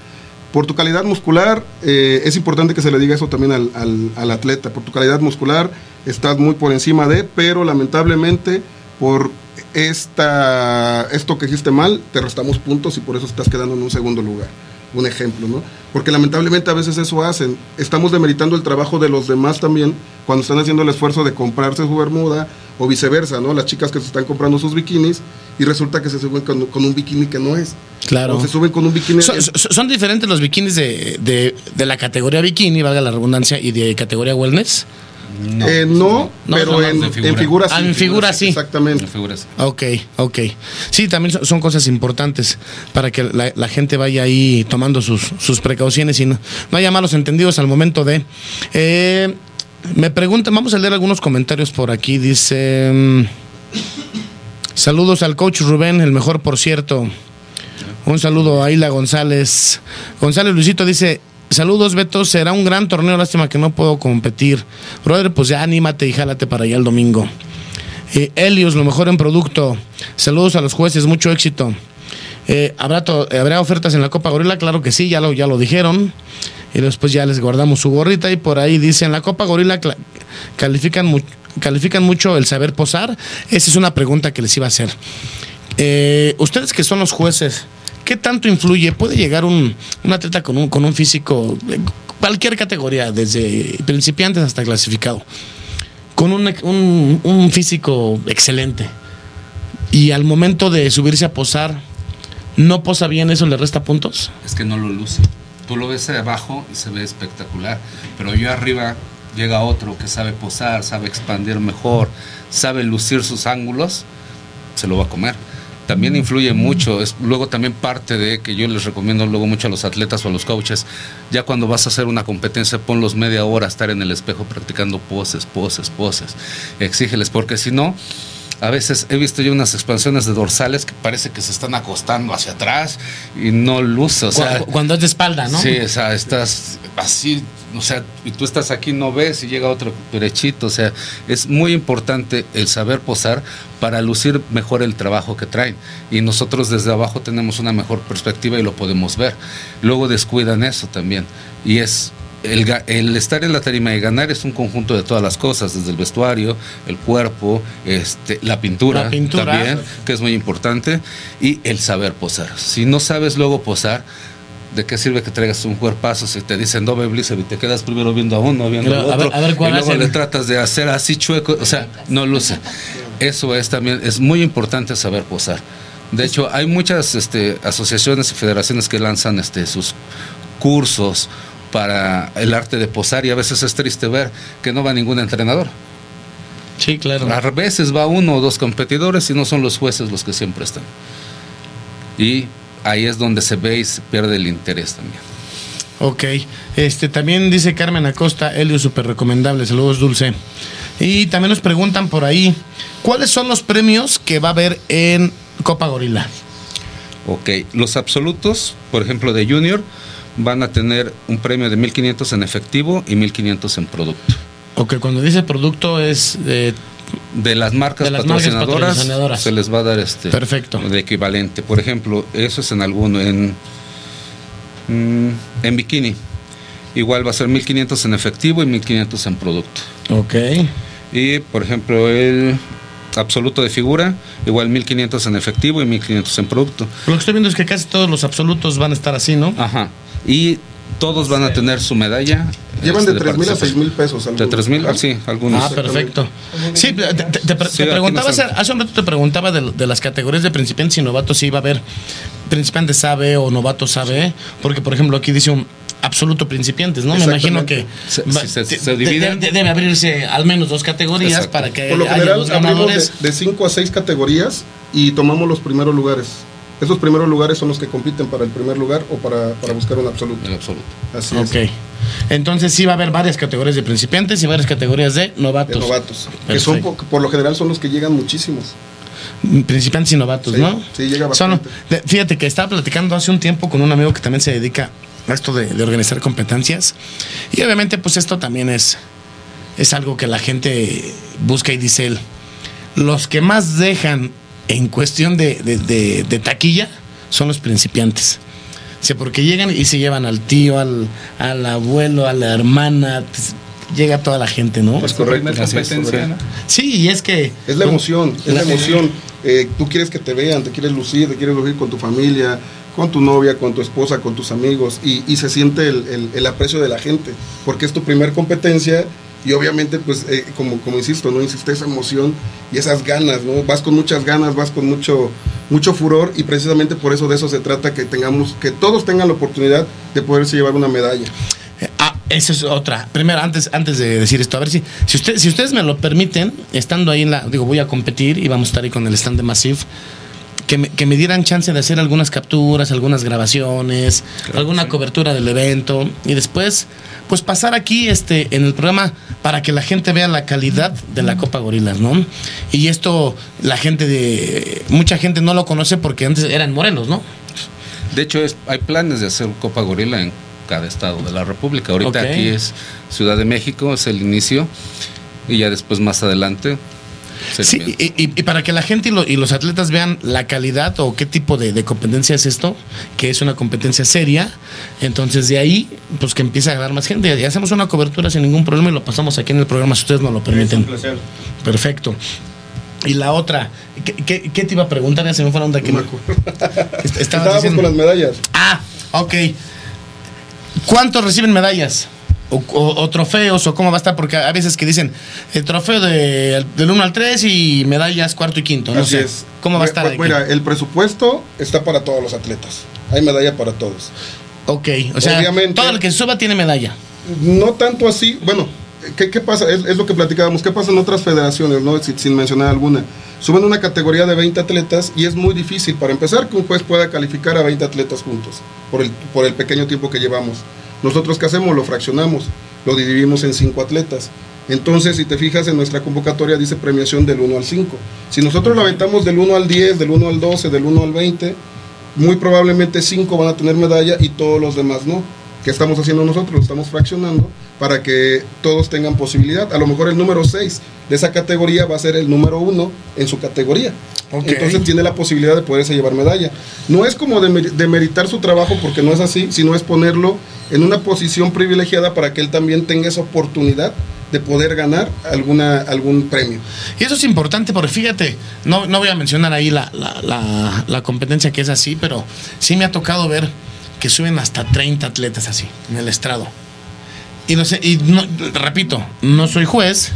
Por tu calidad muscular, eh, es importante que se le diga eso también al- al atleta. Por tu calidad muscular, estás muy por encima de, pero lamentablemente por esta, esto que hiciste mal, te restamos puntos y por eso estás quedando en un segundo lugar. Un ejemplo, ¿no? Porque lamentablemente a veces eso hacen. Estamos demeritando el trabajo de los demás también cuando están haciendo el esfuerzo de comprarse su bermuda o viceversa, ¿no? Las chicas que se están comprando sus bikinis y resulta que se suben con, con un bikini que no es. Claro. O se suben con un bikini. Son, son- son diferentes los bikinis de, de- de la categoría bikini, valga la redundancia, y de categoría wellness. Eh, no, No, pero en, figura. en figura sí. Ah, en figura sí. Exactamente. Me figuras. Ok, ok. Sí, también son, son cosas importantes para que la, la gente vaya ahí tomando sus, sus precauciones y no, no haya malos entendidos al momento de... Eh, me preguntan, vamos a leer algunos comentarios por aquí. Dice... mm, Saludos al coach Rubén, el mejor por cierto. Un saludo a Aila González. González Luisito dice, saludos Beto, será un gran torneo, lástima que no puedo competir. Brother, pues ya anímate y jálate para allá el domingo. Eh, Helios, lo mejor en producto. Saludos a los jueces, mucho éxito. Eh, ¿habrá, to- ¿Habrá ofertas en la Copa Gorila? Claro que sí, ya lo, dijeron. Y después ya les guardamos su gorrita y por ahí dice, en la Copa Gorila califican, mu- califican mucho el saber posar. Esa es una pregunta que les iba a hacer. Eh, ustedes que son los jueces, ¿qué tanto influye? ¿Puede llegar un, un atleta con un, con un físico, cualquier categoría, desde principiantes hasta clasificado, con un, un- un físico excelente? Y al momento de subirse a posar, ¿no posa bien eso? ¿Le resta puntos? Es que no lo luce. Tú lo ves de abajo y se ve espectacular. Pero yo arriba llega otro que sabe posar, sabe expandir mejor, sabe lucir sus ángulos, se lo va a comer. También influye mucho, es luego también parte de que yo les recomiendo luego mucho a los atletas o a los coaches, ya cuando vas a hacer una competencia, ponlos media hora a estar en el espejo practicando poses, poses, poses. Exígeles, porque si no, a veces he visto yo unas expansiones de dorsales que parece que se están acostando hacia atrás y no luce. O sea, Cu- cuando es de espalda, ¿no? Sí, o sea, estás así, o sea, y tú estás aquí, no ves y llega otro derechito. O sea, es muy importante el saber posar para lucir mejor el trabajo que traen. Y nosotros desde abajo tenemos una mejor perspectiva y lo podemos ver. Luego descuidan eso también. Y es. El, estar en la tarima y ganar es un conjunto de todas las cosas, desde el vestuario, el cuerpo, este, la pintura, La pintura. también, que es muy importante, y el saber posar. Si no sabes luego posar, ¿de qué sirve que traigas un cuerpazo si te dicen doble blizzard y te quedas primero viendo a uno, viendo Pero, al a ver- otro, a ver cuál y luego hacen. le tratas de hacer así chueco, o sea, no luce. Eso es también, es muy importante saber posar. De hecho, hay muchas este, asociaciones y federaciones que lanzan este, sus cursos para el arte de posar y a veces es triste ver que no va ningún entrenador. Sí, claro. A veces va uno o dos competidores y no son los jueces los que siempre están. Y ahí es donde se ve y se pierde el interés también. Ok. Este, también dice Carmen Acosta, Helio, súper recomendable. Saludos, Dulce. Y también nos preguntan por ahí, ¿cuáles son los premios que va a haber en Copa Gorila? Ok, los absolutos, por ejemplo, de Junior, van a tener un premio de 1500 en efectivo y 1500 en producto. Ok, cuando dice producto es... eh, De las marcas, De las marcas patrocinadoras, patrocinadoras. se les va a dar este Perfecto. de equivalente. Por ejemplo, eso es en alguno, en, mm, en bikini. Igual va a ser 1500 en efectivo y 1500 en producto. ok. Y por ejemplo, el absoluto de figura, igual 1500 en efectivo y 1500 en producto. Lo que estoy viendo es que casi todos los absolutos van a estar así, ¿no? Ajá. Y todos van a tener su medalla. Llevan este, de 3 mil a 6 participación. mil pesos. De algunos. 3 mil, ah, sí, algunos. Ah, perfecto. Sí, te, te- te Sí, preguntaba, hace un rato te preguntaba de, de las categorías de principiantes y novatos si iba a haber principiantes sabe o novatos sabe, porque por ejemplo aquí dice un absoluto principiantes, ¿no? Me imagino que Se- va- si se- de- se de- dividen. de- debe abrirse al menos dos categorías Exacto. para que Por lo haya general dos ganadores. de 5 a 6 categorías y tomamos los primeros lugares. Esos primeros lugares son los que compiten para el primer lugar o para, para buscar un absoluto. El absoluto. Así Ok. es. Entonces sí va a haber varias categorías de principiantes y varias categorías de novatos. De novatos. Que son por, lo general son los que llegan muchísimos. Principiantes y novatos, Sí, ¿no? sí, llega bastante. de- fíjate que estaba platicando hace un tiempo con un amigo que también se dedica esto de, de organizar competencias. Y obviamente, pues esto también es, es algo que la gente busca y dice él. Los que más dejan en cuestión de, de- de- de taquilla son los principiantes. Sí, porque llegan y se llevan al tío, al, al abuelo, a la hermana, pues, llega toda la gente, ¿no? Es Tu correcto. competencia, ¿no? Sí, y es que... Es la emoción, es la La- emoción. Eh, tú quieres que te vean, te quieres lucir, te quieres lucir con tu familia, con tu novia, con tu esposa, con tus amigos, y, y se siente el, el- el aprecio de la gente, porque es tu primer competencia y obviamente, pues, eh, como, como insisto, ¿no? Insiste esa emoción y esas ganas, ¿no? Vas con muchas ganas, vas con mucho, mucho furor y precisamente por eso de eso se trata, que tengamos, que todos tengan la oportunidad de poderse llevar una medalla. Ah, esa es otra. Primero, antes, antes de decir esto, a ver si, si, usted, si ustedes me lo permiten, estando ahí en la, digo, voy a competir y vamos a estar ahí con el stand de Massive, que me, que me dieran chance de hacer algunas capturas, algunas grabaciones, alguna cobertura del evento y después, pues pasar aquí este, en el programa para que la gente vea la calidad de la Copa Gorilas, ¿no? Y esto, la gente de, mucha gente no lo conoce porque antes eran morenos, ¿no? De hecho, es- hay planes de hacer Copa Gorila en cada estado de la República. Ahorita aquí es Ciudad de México, es el inicio, y ya después más adelante. Sí, y, y- y para que la gente y, lo- y los atletas vean la calidad o qué tipo de, de competencia es esto, que es una competencia seria, entonces de ahí, pues que empiece a ganar más gente. Y hacemos una cobertura sin ningún problema y lo pasamos aquí en el programa si ustedes nos lo Es permiten. un placer. Perfecto. Y la otra, ¿qué, qué- qué te iba a preguntar? Ya se me fue la onda que No me Estábamos diciendo. con las medallas. Ah, ok. ¿Cuántos reciben medallas? O, o- o trofeos, o cómo va a estar, porque a veces que dicen el trofeo de, del 1 al 3 y medallas cuarto y quinto. No Así sé. es. ¿Cómo va a estar? Aquí? Mira, el presupuesto está para todos los atletas. Hay medalla para todos. ok, o sea, Obviamente- todo el que suba tiene medalla. No tanto así, bueno, ¿qué, qué pasa? Es, es lo que platicábamos. ¿Qué pasa en otras federaciones, no? Sin, sin mencionar alguna. Suben una categoría de 20 atletas y es muy difícil, para empezar, que un juez pueda calificar a 20 atletas juntos, por el, por el pequeño tiempo que llevamos. Nosotros, ¿qué hacemos? Lo fraccionamos, lo dividimos en 5 atletas. Entonces, si te fijas en nuestra convocatoria, dice premiación del 1 al 5. Si nosotros lo aventamos del 1 al 10, del 1 al 12, del 1 al 20, muy probablemente 5 van a tener medalla y todos los demás no. ¿Qué estamos haciendo nosotros? Lo estamos fraccionando para que todos tengan posibilidad. A lo mejor el número 6 de esa categoría va a ser el número 1 en su categoría. Ok. Entonces tiene la posibilidad de poderse llevar medalla. No es como demer- demeritar su trabajo porque no es así, sino es ponerlo en una posición privilegiada para que él también tenga esa oportunidad de poder ganar alguna, algún premio. Y eso es importante porque fíjate, no, no voy a mencionar ahí la, la, la- la competencia que es así, pero sí me ha tocado ver que suben hasta 30 atletas así en el estrado. Y no sé, y no, repito, no soy juez,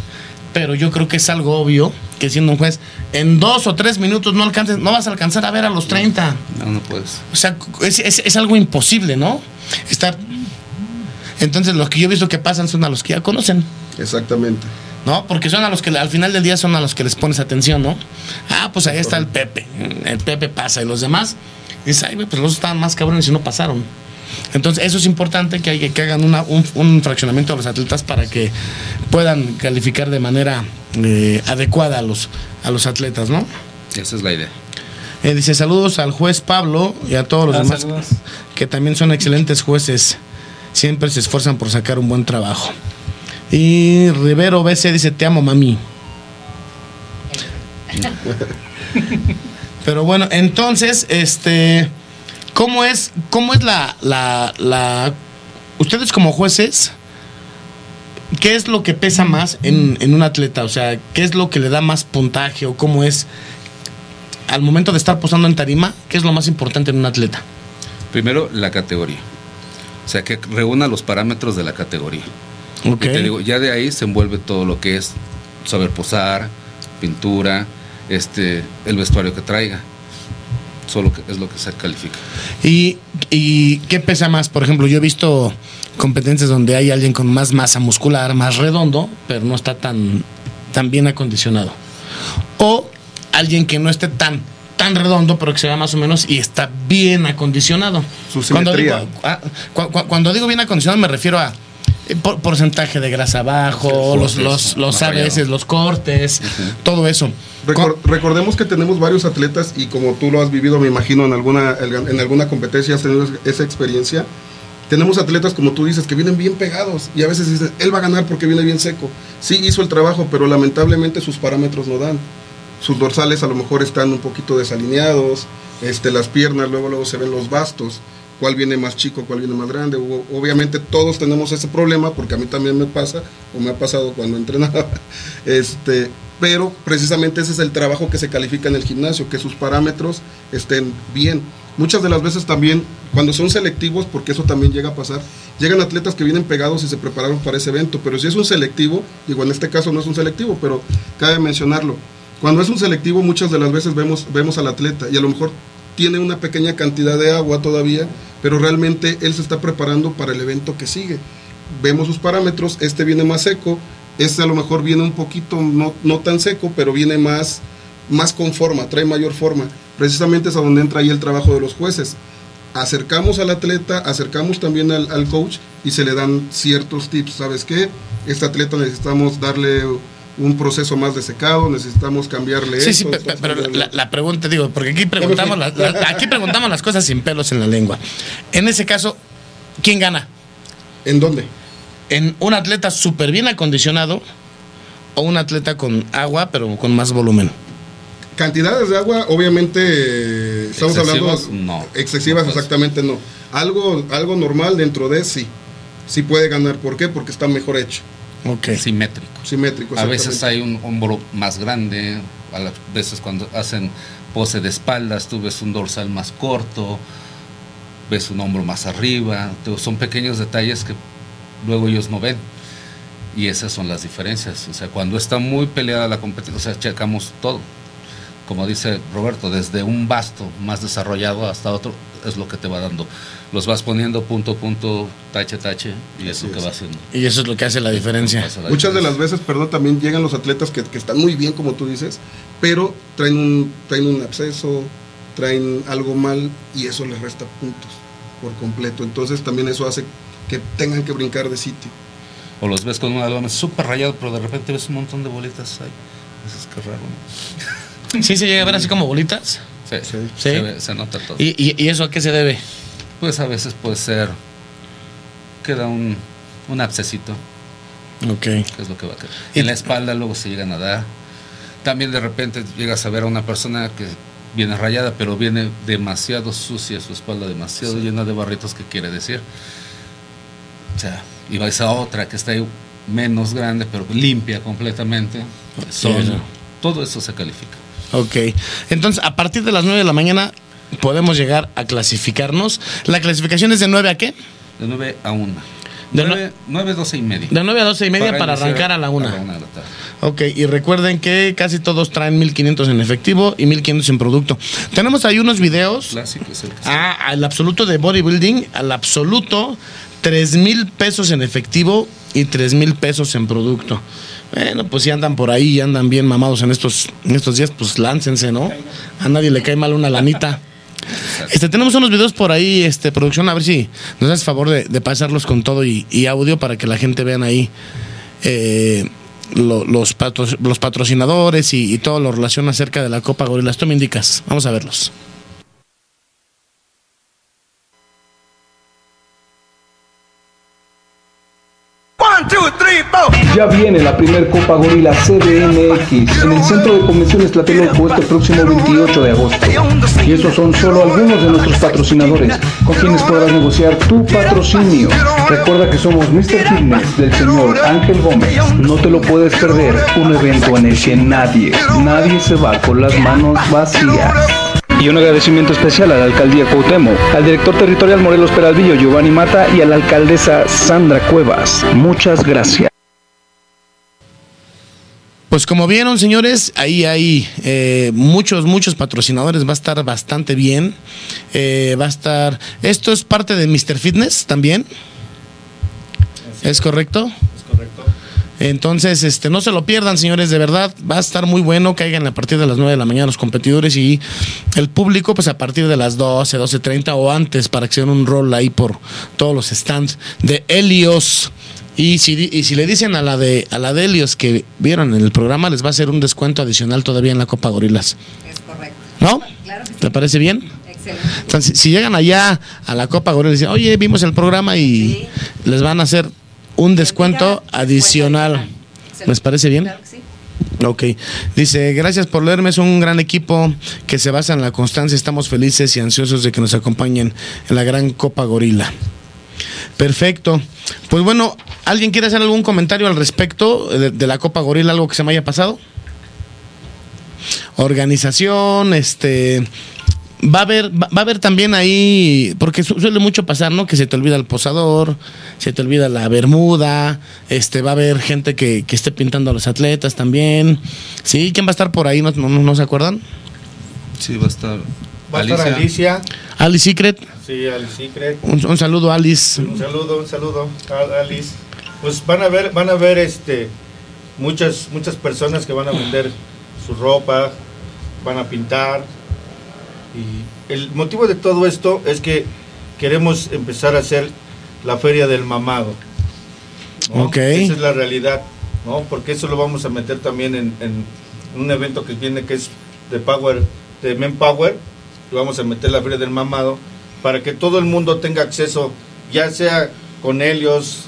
pero yo creo que es algo obvio que siendo un juez, en dos o tres minutos no alcances, no vas a alcanzar a ver a los 30. No, no puedes. O sea, es, es- es algo imposible, ¿no? Estar. Entonces, los que yo he visto que pasan son a los que ya conocen. Exactamente. ¿No? Porque son a los que al final del día son a los que les pones atención, ¿no? Ah, pues ahí está el Pepe. El Pepe pasa y los demás. Dices, ay, pues los estaban más cabrones y no pasaron. Entonces, eso es importante que, hay, que hagan una- un, un fraccionamiento a los atletas para que puedan calificar de manera eh, adecuada a los, a los atletas, ¿no? Esa es la idea. Eh, dice saludos al juez Pablo y a todos los Ah, demás saludos. que también son excelentes jueces. Siempre se esfuerzan por sacar un buen trabajo. Y Rivero BC dice, te amo, mami. Pero bueno, entonces, este, ¿cómo es, cómo es la, la, la, ustedes como jueces, qué es lo que pesa más en, en un atleta? O sea, ¿qué es lo que le da más puntaje o cómo es al momento de estar posando en tarima? ¿Qué es lo más importante en un atleta? Primero, la categoría. O sea, que reúna los parámetros de la categoría. Ok. Y te digo, ya de ahí se envuelve todo lo que es saber posar, pintura, este, el vestuario que traiga. Solo que es lo que se califica. ¿Y, ¿Y qué pesa más? Por ejemplo, yo he visto competencias donde hay alguien con más masa muscular, más redondo, pero no está tan, tan bien acondicionado. O alguien que no esté tan, tan redondo, pero que se vea más o menos y está bien acondicionado. Su Cuando digo, ah, cu- cu- cuando digo bien acondicionado me refiero a por- porcentaje de grasa bajo, los, los, los. ABS, los cortes, todo eso. Recor- recordemos que tenemos varios atletas y como tú lo has vivido, me imagino, en alguna, en alguna competencia, has tenido esa experiencia. Tenemos atletas, como tú dices, que vienen bien pegados y a veces dices, él va a ganar porque viene bien seco. Sí, hizo el trabajo, pero lamentablemente sus parámetros no dan. Sus dorsales a lo mejor están un poquito desalineados, este, las piernas, luego, luego se ven los bastos. Cuál viene más chico, cuál viene más grande. Obviamente todos tenemos ese problema porque a mí también me pasa o me ha pasado cuando entrenaba. Este, pero precisamente ese es el trabajo que se califica en el gimnasio, que sus parámetros estén bien. Muchas de las veces también, cuando son selectivos, porque eso también llega a pasar, llegan atletas que vienen pegados y se prepararon para ese evento, pero si es un selectivo, digo, en este caso no es un selectivo, pero cabe mencionarlo, cuando es un selectivo muchas de las veces vemos, vemos al atleta y a lo mejor tiene una pequeña cantidad de agua todavía, pero realmente él se está preparando para el evento que sigue. Vemos sus parámetros, este viene más seco, este a lo mejor viene un poquito no, no tan seco, pero viene más, más con forma, trae mayor forma. Precisamente es a donde entra ahí el trabajo de los jueces. Acercamos al atleta, acercamos también al, al coach y se le dan ciertos tips. ¿Sabes qué? Este atleta necesitamos darle un proceso más de secado, necesitamos cambiarle Sí, esto, sí, pero la, la pregunta, digo, porque aquí preguntamos, la- la- aquí preguntamos las cosas sin pelos en la lengua. En ese caso, ¿quién gana? ¿En dónde? ¿En un atleta súper bien acondicionado o un atleta con agua, pero con más volumen? Cantidades de agua, obviamente, estamos hablando ¿Excesivas? No. excesivas, No, pues. exactamente no. Algo, algo normal dentro de sí, sí puede ganar. ¿Por qué? Porque está mejor hecho, Simétrico. simétrico. A veces hay un hombro más grande, a las veces cuando hacen pose de espaldas, tú ves un dorsal más corto, ves un hombro más arriba, son pequeños detalles que luego ellos no ven. Y esas son las diferencias. O sea, cuando está muy peleada la competencia, o sea, checamos todo. Como dice Roberto, desde un basto más desarrollado hasta otro, es lo que te va dando. Los vas poniendo punto, punto, tache, tache, y es lo que es. va haciendo. Y eso es lo que hace la diferencia. Pasa la Muchas de las diferencia. veces, perdón, también llegan los atletas que, que están muy bien, como tú dices, pero traen un, traen un absceso, traen algo mal y eso les resta puntos por completo. Entonces también eso hace que tengan que brincar de sitio. O los ves con un abdomen súper rayado, pero de repente ves un montón de bolitas ahí. Dices, qué raro. ¿no? Sí, se llega a ver así como bolitas. Sí, Sí. Se, Sí. ve- se nota todo. ¿Y, y, y eso a qué se debe? Pues a veces puede ser, queda un, un abscesito, Ok. que es lo que va a quedar. En la espalda luego se llegan a dar. También de repente llegas a ver a una persona que viene rayada, pero viene demasiado sucia su espalda, demasiado llena de barritos, ¿qué quiere decir? O sea, y vais a otra que está ahí menos grande, pero limpia completamente. Son- eso. todo eso se califica. Ok. Entonces, a partir de las 9 de la mañana podemos llegar a clasificarnos. ¿La clasificación es de 9 a qué? De 9 a 1. De 9, 9 12 y media. De 9 a 12 y media para, iniciar arrancar a la 1. A la una de la tarde. Ok, y recuerden que casi todos traen 1500 en efectivo y 1500 en producto. Tenemos ahí unos videos. Clásico es el que Ah, al absoluto de bodybuilding, al absoluto, 3 mil pesos en efectivo y 3 mil pesos en producto. Bueno, pues si andan por ahí y andan bien mamados en estos, en estos días, pues láncense, ¿no? A nadie le cae mal una lanita. Este, tenemos unos videos por ahí, este, producción, a ver si nos haces favor de, pasarlos con todo y, audio para que la gente vean ahí eh, lo- los, los patrocinadores y, y todo lo relaciona acerca de la Copa Gorilas. Tú me indicas, vamos a verlos. Viene la primer Copa Gorila CDMX en el Centro de Convenciones Tlatelolco este próximo 28 de agosto. Y estos son solo algunos de nuestros patrocinadores con quienes podrás negociar tu patrocinio. Recuerda que somos Mr. Fitness del señor Ángel Gómez. No te lo puedes perder, un evento en el que nadie, nadie se va con las manos vacías. Y un agradecimiento especial a la alcaldía Cuauhtémoc, al director territorial Morelos Peralvillo Giovanni Mata y a la alcaldesa Sandra Cuevas. Muchas gracias. Pues como vieron, señores, ahí hay eh, muchos, muchos patrocinadores. Va a estar bastante bien. Eh, va a estar. Esto es parte de Mr. Fitness también. ¿Es correcto? Es correcto. Entonces, este, no se lo pierdan, señores, de verdad, va a estar muy bueno, caigan a partir de las 9 de la mañana los competidores y el público, pues a partir de las 12, 12.30 o antes para que se den un rol ahí por todos los stands de Helios. Y si, y si le dicen a la de a la de Helios que vieron en el programa, les va a hacer un descuento adicional todavía en la Copa Gorilas. Es correcto. ¿No? Claro que sí. ¿Te parece bien? Excelente. Entonces, si llegan allá a la Copa Gorilas y dicen, oye, vimos el programa y Sí. les van a hacer un descuento adicional. ¿Les parece bien? Claro que sí. Ok. Dice, gracias por leerme, es un gran equipo que se basa en la constancia. Estamos felices y ansiosos de que nos acompañen en la gran Copa Gorila. Perfecto. Pues bueno, ¿alguien quiere hacer algún comentario al respecto de, la Copa Gorila, algo que se me haya pasado? Organización, este... Va a haber, va a haber también ahí, porque su- suele mucho pasar, ¿no? Que se te olvida el posador, se te olvida la bermuda, este, va a haber gente que, esté pintando a los atletas también. ¿Sí? ¿Quién va a estar por ahí? ¿No, no, no se acuerdan? Sí, va a estar. Va a estar Alicia. Alice Secret. Sí, Alice Secret. Un, un saludo, Alice. Un saludo, un saludo Alice. Pues van a ver, van a ver este muchas muchas personas que van a vender su ropa, van a pintar. Y el motivo de todo esto es que queremos empezar a hacer la feria del mamado. ¿no? Ok. Esa es la realidad, ¿no? Porque eso lo vamos a meter también en, en un evento que viene que es de Power, de Men Power. Y vamos a meter la feria del mamado para que todo el mundo tenga acceso, ya sea con Helios,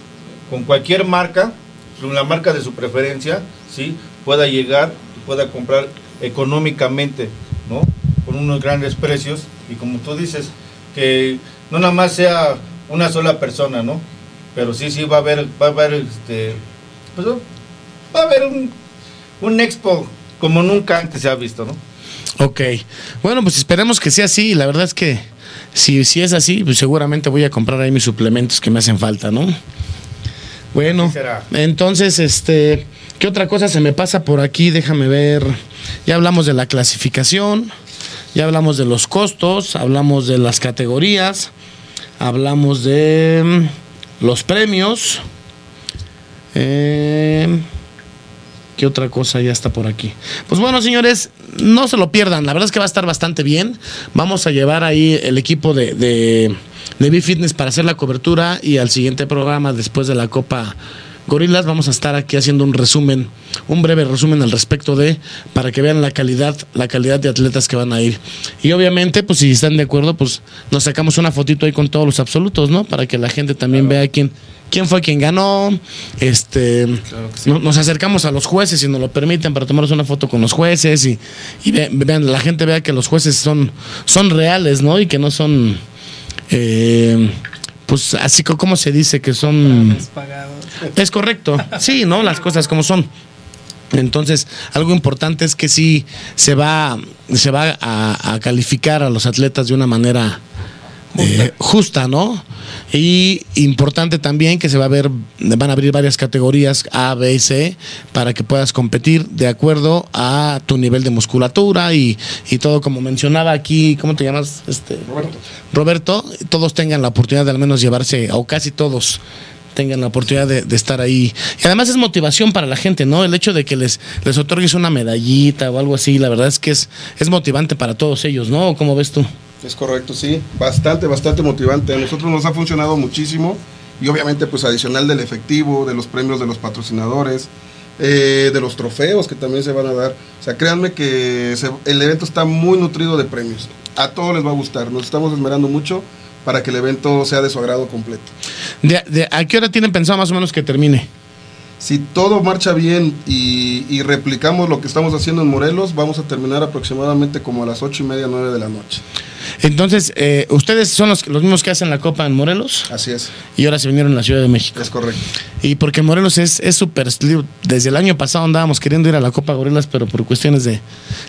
con cualquier marca, con la marca de su preferencia, ¿sí? Pueda llegar y pueda comprar económicamente, ¿no? Con unos grandes precios y como tú dices, que no nada más sea una sola persona, ¿no? Pero sí, sí va a haber, va a haber, este, pues, va a haber un, un expo como nunca antes se ha visto, ¿no? Ok. Bueno, pues esperemos que sea así. La verdad es que si, si es así, pues seguramente voy a comprar ahí mis suplementos que me hacen falta, ¿no? Bueno, entonces, este, ¿qué otra cosa se me pasa por aquí? Déjame ver. Ya hablamos de la clasificación, ya hablamos de los costos, hablamos de las categorías, hablamos de mm, los premios. Eh, ¿Qué otra cosa ya está por aquí? Pues bueno, señores, no se lo pierdan. La verdad es que va a estar bastante bien. Vamos a llevar ahí el equipo de, de, de B-Fitness para hacer la cobertura y al siguiente programa, después de la Copa Gorilas, vamos a estar aquí haciendo un resumen, un breve resumen al respecto de, para que vean la calidad, la calidad de atletas que van a ir. Y obviamente, pues si están de acuerdo, pues nos sacamos una fotito ahí con todos los absolutos, ¿no? Para que la gente también vea quién, quién fue quien ganó. Este, Claro que sí. no- nos acercamos a los jueces, si nos lo permiten, para tomarnos una foto con los jueces y, y ve- vean, la gente vea que los jueces son, son reales, ¿no? Y que no son, eh, pues así co- como se dice, que son... Es correcto, sí, ¿no? Las cosas como son. Entonces, algo importante es que sí se va, se va a, a calificar a los atletas de una manera eh, justa, ¿no? Y importante también que se va a ver, van a abrir varias categorías A, B y C para que puedas competir de acuerdo a tu nivel de musculatura y, y todo como mencionaba aquí, ¿cómo te llamas? Este, Roberto. Roberto, todos tengan la oportunidad de al menos llevarse, o casi todos tengan la oportunidad de, de estar ahí. Y además es motivación para la gente, ¿no? El hecho de que les, les otorgues una medallita o algo así, la verdad es que es, es motivante para todos ellos, ¿no? ¿Cómo ves tú? Es correcto, sí. Bastante, bastante motivante. A nosotros nos ha funcionado muchísimo. Y obviamente, pues adicional del efectivo, de los premios de los patrocinadores, eh, de los trofeos que también se van a dar. O sea, créanme que se- el evento está muy nutrido de premios. A todos les va a gustar. Nos estamos esmerando mucho para que el evento sea de su agrado completo. De, de- ¿A qué hora tienen pensado más o menos que termine? Si todo marcha bien y, y replicamos lo que estamos haciendo en Morelos, vamos a terminar aproximadamente como a las ocho y media, nueve de la noche. Entonces, eh, ustedes son los, los mismos que hacen la Copa en Morelos Así es, y ahora se vinieron a la Ciudad de México. es correcto. Y porque Morelos es es súper... digo, desde el año pasado andábamos queriendo ir a la Copa Gorilas, pero por cuestiones de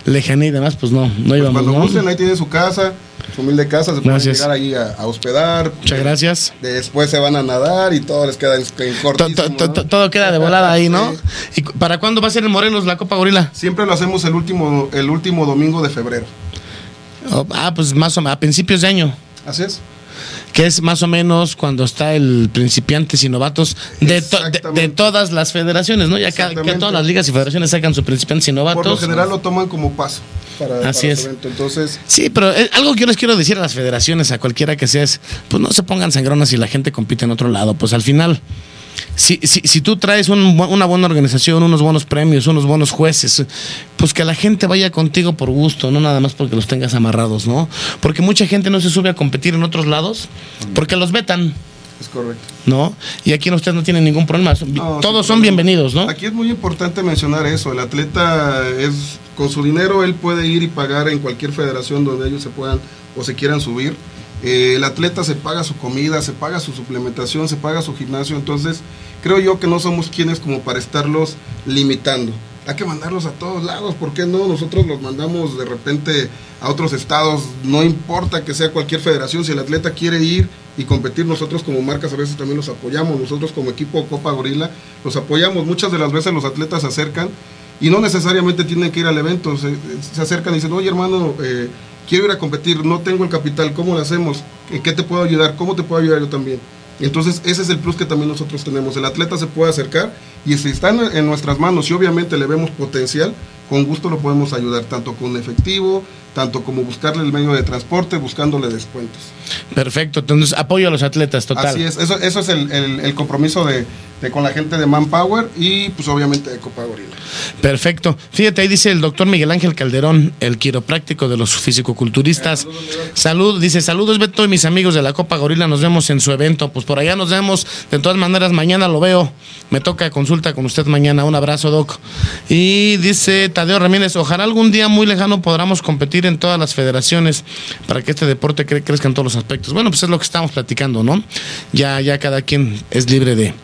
lejanía y demás, pues no, no Pues íbamos, cuando ¿no? gusten, ahí tiene su casa, su humilde casa, se pueden Gracias. llegar ahí a, a hospedar. Muchas gracias. Después se van a nadar y todo les queda en, en To- cortísimo, to- to- ¿no? to- Todo queda de volada ahí, ¿no? Sí. ¿Y para cuándo va a ser en Morelos la Copa Gorila? Siempre lo hacemos el último, el último domingo de febrero. Oh, ah, pues más o menos a principios de año. Así es. Que es más o menos cuando está el principiantes y novatos de, to- de- de Exactamente. todas las federaciones, ¿no? Ya que, que todas las ligas y federaciones sacan su principiantes y novatos. Por lo general lo toman como paso para, Así para es. Entonces, Sí, pero eh, algo que yo les quiero decir a las federaciones, a cualquiera que sea, es, pues no se pongan sangronas si la gente compite en otro lado. Pues al final, si, si, si tú traes un una buena organización, unos buenos premios, unos buenos jueces, pues que la gente vaya contigo por gusto, no nada más porque los tengas amarrados, ¿no? Porque mucha gente no se sube a competir en otros lados porque los vetan. Es correcto. ¿no? Y aquí ustedes no tienen ningún problema. No, Todos son bienvenidos, ¿no? Aquí es muy importante mencionar eso. El atleta es con su dinero él puede ir y pagar en cualquier federación donde ellos se puedan o se quieran subir. Eh, el atleta se paga su comida, se paga su suplementación, se paga su gimnasio. Entonces creo yo que no somos quienes como para estarlos limitando. Hay que mandarlos a todos lados, ¿por qué no? Nosotros los mandamos de repente a otros estados, no importa que sea cualquier federación, si el atleta quiere ir y competir, nosotros como marcas a veces también los apoyamos, nosotros como equipo Copa Gorila los apoyamos, muchas de las veces los atletas se acercan y no necesariamente tienen que ir al evento, se, se acercan y dicen, oye hermano, eh, quiero ir a competir, no tengo el capital, ¿cómo lo hacemos? ¿En qué te puedo ayudar? ¿Cómo te puedo ayudar yo también? Entonces ese es el plus que también nosotros tenemos, el atleta se puede acercar y si está en, en nuestras manos y obviamente le vemos potencial, con gusto lo podemos ayudar, tanto con efectivo, tanto como buscarle el medio de transporte, buscándole descuentos. Perfecto. Entonces, apoyo a los atletas, total. Así es, eso, eso es el, el- el compromiso de, de con la gente de Manpower y pues obviamente de Copa Gorila. Perfecto. Fíjate, ahí dice el doctor Miguel Ángel Calderón, el quiropráctico de los fisicoculturistas. Salud, dice, saludos Beto y mis amigos de la Copa Gorila, nos vemos en su evento. Pues por allá nos vemos. De todas maneras, mañana lo veo. Me toca consulta con usted mañana. Un abrazo, Doc. Y dice Tadeo Ramírez, ojalá algún día muy lejano podamos competir en todas las federaciones para que este deporte cre- crezca en todos los aspectos. Bueno, pues es lo que estamos platicando, ¿no? Ya, ya cada quien es libre de,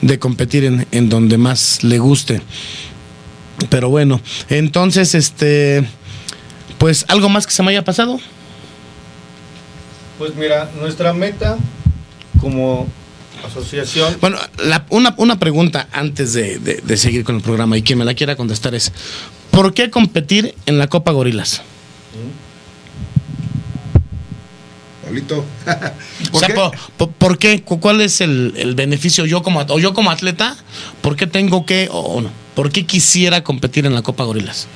de competir en, en donde más le guste. Pero bueno, entonces, este, pues algo más que se me haya pasado. Pues mira, nuestra meta como asociación, Bueno, la- una, una pregunta antes de, de- de seguir con el programa y quien me la quiera contestar es, ¿por qué competir en la Copa Gorilas? Pablito. O sea, ¿por, por- por qué? ¿Cu- ¿Cuál es el, el beneficio yo como, o yo como atleta? ¿Por qué tengo que, o o no? ¿Por qué quisiera competir en la Copa Gorilas?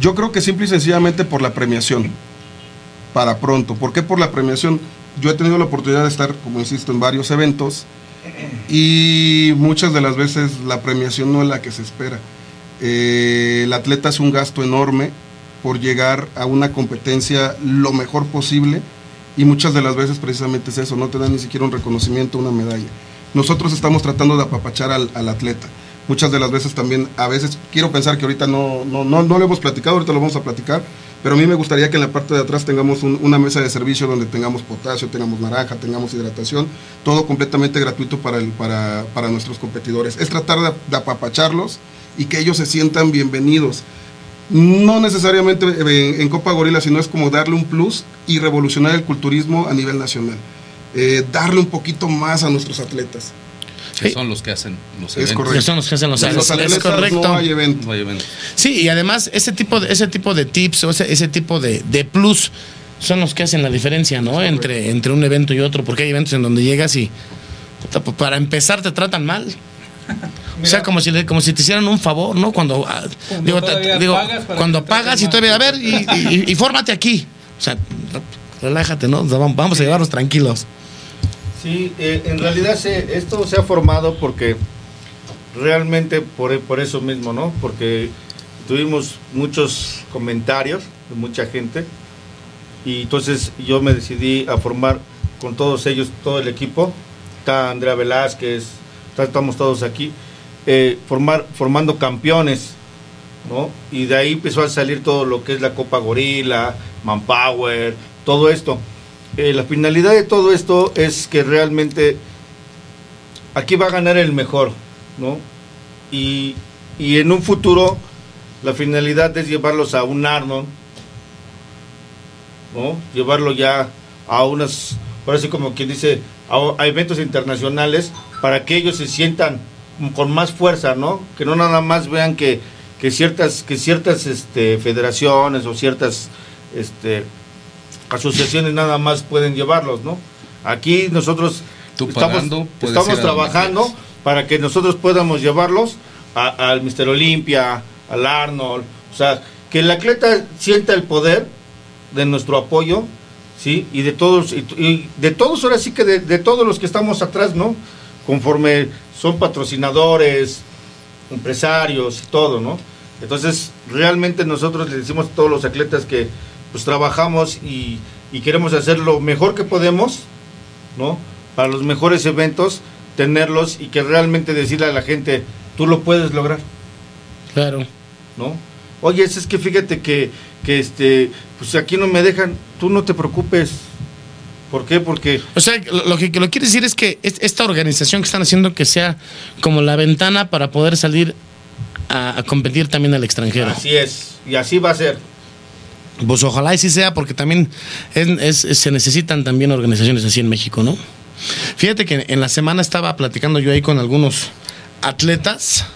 Yo creo que simple y sencillamente por la premiación. Para pronto. ¿Por qué por la premiación? Yo he tenido la oportunidad de estar, como insisto, en varios eventos y muchas de las veces la premiación no es la que se espera. Eh, el atleta es un gasto enorme por llegar a una competencia lo mejor posible y muchas de las veces precisamente es eso, no te dan ni siquiera un reconocimiento, una medalla. Nosotros estamos tratando de apapachar al, atleta. Muchas de las veces también, a veces, quiero pensar que ahorita no, no, no, no lo hemos platicado, ahorita lo vamos a platicar, pero a mí me gustaría que en la parte de atrás tengamos un- una mesa de servicio donde tengamos potasio, tengamos naranja, tengamos hidratación, todo completamente gratuito para, el, para, para nuestros competidores. Es tratar de apapacharlos y que ellos se sientan bienvenidos. No necesariamente en, en Copa Gorila, sino es como darle un plus y revolucionar el culturismo a nivel nacional. Eh, darle un poquito más a nuestros atletas. que Sí. son los que hacen los Es eventos. correcto. Que son los que hacen los los es correcto. no hay evento. No hay eventos. Sí, y además ese tipo de, ese tipo de tips o ese, ese tipo de, de plus son los que hacen la diferencia, ¿no? Entre, entre un evento y otro, porque hay eventos en donde llegas y pues, para empezar te tratan mal. O sea, como si, le- como si te hicieran un favor, ¿no? Cuando, ah, Cuando digo, te- digo, pagas cuando pagas y todavía, a ver, y, y, y fórmate aquí. O sea, relájate, ¿no? Vamos- a llevarnos tranquilos. sí, eh, en realidad se, esto se ha formado porque realmente por, por eso mismo, ¿no? Porque tuvimos muchos comentarios de mucha gente y entonces yo me decidí a formar con todos ellos, todo el equipo. Está Andrea Velázquez, estamos todos aquí, eh, formar, formando campeones, ¿no? Y de ahí empezó a salir todo lo que es la Copa Gorila, Manpower, todo esto. Eh, la finalidad de todo esto es que realmente aquí va a ganar el mejor, ¿no? Y, y en un futuro la finalidad es llevarlos a un Arnold, ¿no? Llevarlo ya a unas, por así como quien dice, a, a eventos internacionales para que ellos se sientan con más fuerza, ¿no? Que no nada más vean que, que ciertas, que ciertas este, federaciones o ciertas este, asociaciones nada más pueden llevarlos, ¿no? Aquí nosotros Tú estamos, pagando, estamos trabajando para que nosotros podamos llevarlos al Mister Olimpia, al Arnold, o sea, que el atleta sienta el poder de nuestro apoyo, ¿sí? Y de todos, y, y de todos, ahora sí que de, de todos los que estamos atrás, ¿no? Conforme son patrocinadores, empresarios y todo, ¿no? Entonces, realmente nosotros le decimos a todos los atletas que pues trabajamos y, y queremos hacer lo mejor que podemos, ¿no? para los mejores eventos, tenerlos y que realmente decirle a la gente, tú lo puedes lograr, Claro. ¿no? Oye, es que fíjate que, que este, pues aquí no me dejan, tú no te preocupes. ¿Por qué? Porque O sea, lo que, lo quiere decir es que es- esta organización que están haciendo que sea como la ventana para poder salir a, a competir también al extranjero. así es, y así va a ser. Pues ojalá y sí sea, porque también es- es- se necesitan también organizaciones así en México, ¿no? Fíjate que en la semana estaba platicando yo ahí con algunos atletas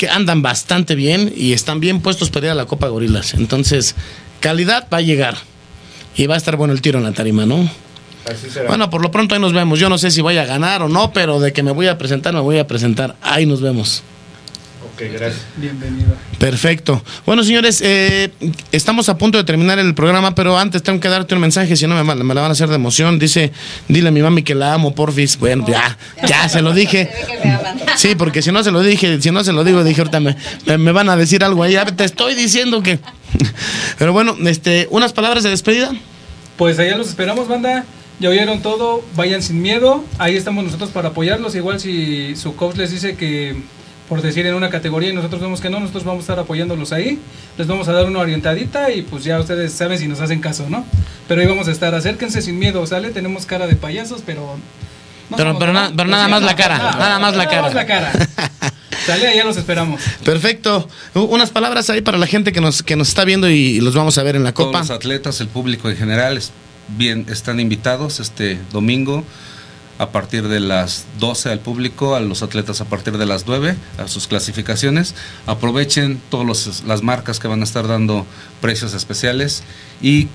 que andan bastante bien y están bien puestos para ir a la Copa Gorilas. Entonces, calidad va a llegar y va a estar bueno el tiro en la tarima, ¿no? Así será. Bueno, por lo pronto ahí nos vemos. Yo no sé si voy a ganar o no, pero de que me voy a presentar, me voy a presentar. Ahí nos vemos. Gracias. Bienvenido. Perfecto. Bueno, señores, eh, estamos a punto de terminar el programa, pero antes tengo que darte un mensaje, si no me, me la van a hacer de emoción. Dice, dile a mi mami que la amo, porfis. Bueno, ya, ya se lo dije. Sí, porque si no se lo dije, si no se lo digo, dije, ahorita me, me- me van a decir algo ahí. Te estoy diciendo que... Pero bueno, este, unas palabras de despedida. Pues allá los esperamos, banda. Ya oyeron todo, vayan sin miedo. Ahí estamos nosotros para apoyarlos. Igual si su coach les dice que por decir en una categoría y nosotros vemos que no, nosotros vamos a estar apoyándolos ahí. Les vamos a dar una orientadita y pues ya ustedes saben si nos hacen caso, ¿no? Pero ahí vamos a estar. Acérquense sin miedo, ¿sale? Tenemos cara de payasos, pero... no Pero- pero na- pero nada más la cara, no, nada más la cara. más la cara. Sale, allá los esperamos. Perfecto. Unas palabras ahí para la gente que nos, que nos está viendo y los vamos a ver en la Todos Copa. los atletas, el público en general, es- bien, están invitados este domingo a partir de las 12 al público, a los atletas a partir de las 9, a sus clasificaciones. Aprovechen todas las marcas que van a estar dando precios especiales y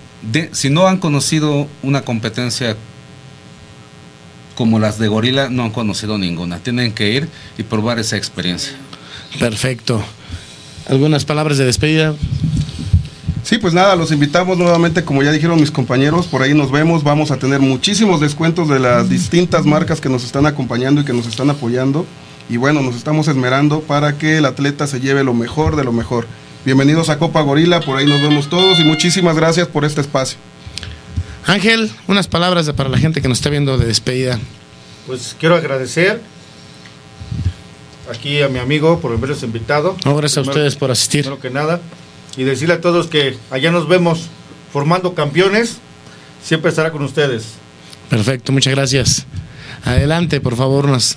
si no han conocido una competencia como las de Gorila, no han conocido ninguna. Tienen que ir y probar esa experiencia. Perfecto. ¿Algunas palabras de despedida? Sí, pues nada, los invitamos nuevamente, como ya dijeron mis compañeros, por ahí nos vemos, vamos a tener muchísimos descuentos de las distintas marcas que nos están acompañando y que nos están apoyando. Y bueno, nos estamos esmerando para que el atleta se lleve lo mejor de lo mejor. Bienvenidos a Copa Gorila, por ahí nos vemos todos y muchísimas gracias por este espacio. Ángel, unas palabras para la gente que nos está viendo de despedida. Pues quiero agradecer aquí a mi amigo por habernos invitado. No, gracias a ustedes por asistir. Primero que nada. Y decirle a todos que allá nos vemos formando campeones. Siempre estará con ustedes. Perfecto, muchas gracias. Adelante, por favor, unas...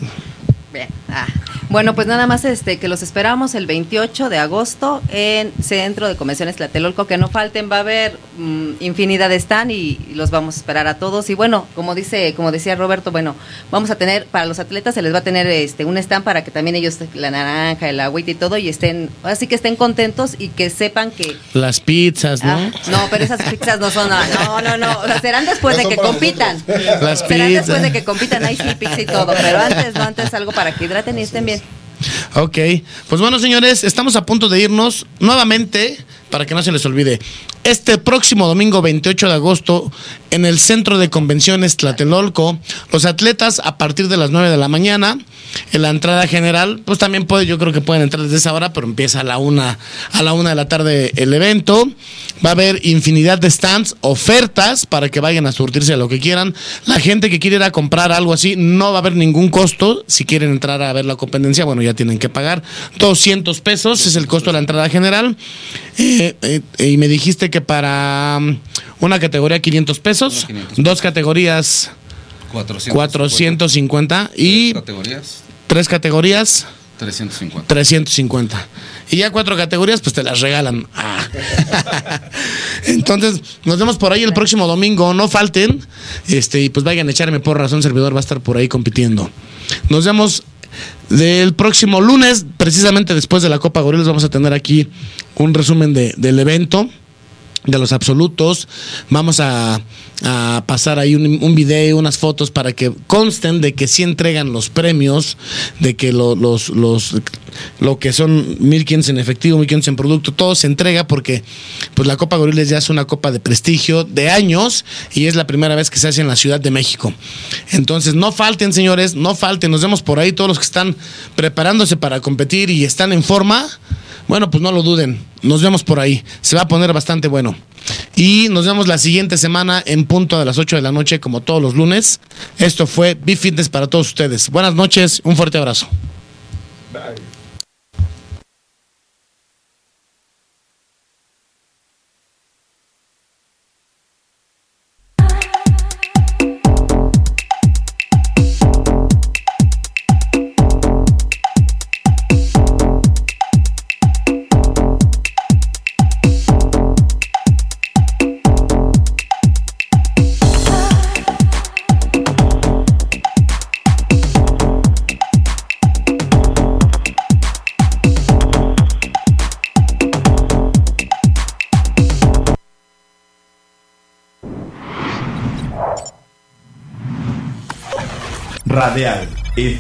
Bien. Ah. Bueno, pues nada más este que los esperamos el 28 de agosto en Centro de Convenciones Tlatelolco, que no falten, va a haber mm, infinidad de stand y, y los vamos a esperar a todos y bueno, como dice, como decía Roberto, bueno, vamos a tener para los atletas se les va a tener este un stand para que también ellos la naranja, el agüita y todo y estén, así que estén contentos y que sepan que Las pizzas, ¿no? Ah, no, pero esas pizzas no son. No, no, no. O sea, serán después de que compitan. Las serán pizzas. después de que compitan. Ahí sí, pizza y todo. Pero antes, no, antes algo para que hidraten y estén bien. Ok, pues bueno señores, estamos a punto de irnos nuevamente, para que no se les olvide, este próximo domingo 28 de agosto en el Centro de Convenciones Tlatelolco, los atletas a partir de las 9 de la mañana, en la entrada general, pues también puede, yo creo que pueden entrar desde esa hora, pero empieza a la una, a la una de la tarde el evento. Va a haber infinidad de stands, ofertas para que vayan a surtirse a lo que quieran. La gente que quiere ir a comprar algo así, no va a haber ningún costo. Si quieren entrar a ver la competencia, bueno, ya tienen que pagar 200 pesos, es el costo de la entrada general. Eh, eh, y me dijiste que para um, una categoría 500 pesos, Una 500 dos categorías 450. 450 y Tres categorías, tres categorías 350. 350. Y ya cuatro categorías, pues te las regalan. Ah. Entonces, nos vemos por ahí el próximo domingo. No falten. Este, y pues vayan a echarme por razón. Servidor va a estar por ahí compitiendo. Nos vemos del próximo lunes, precisamente después de la Copa Gorilas. Vamos a tener aquí un resumen de- del evento de los absolutos. Vamos a, a pasar ahí un, video, unas fotos para que consten de que sí entregan los premios, de que lo, los, los, lo que son 1500 en efectivo, 1500 en producto, todo se entrega porque pues la Copa Goriles ya es una copa de prestigio de años y es la primera vez que se hace en la Ciudad de México. Entonces, no falten, señores, no falten. Nos vemos por ahí todos los que están preparándose para competir y están en forma. Bueno, pues no lo duden. Nos vemos por ahí. Se va a poner bastante bueno. Y nos vemos la siguiente semana en punto de las 8 de la noche, como todos los lunes. Esto fue Be Fitness para todos ustedes. Buenas noches, un fuerte abrazo. Radial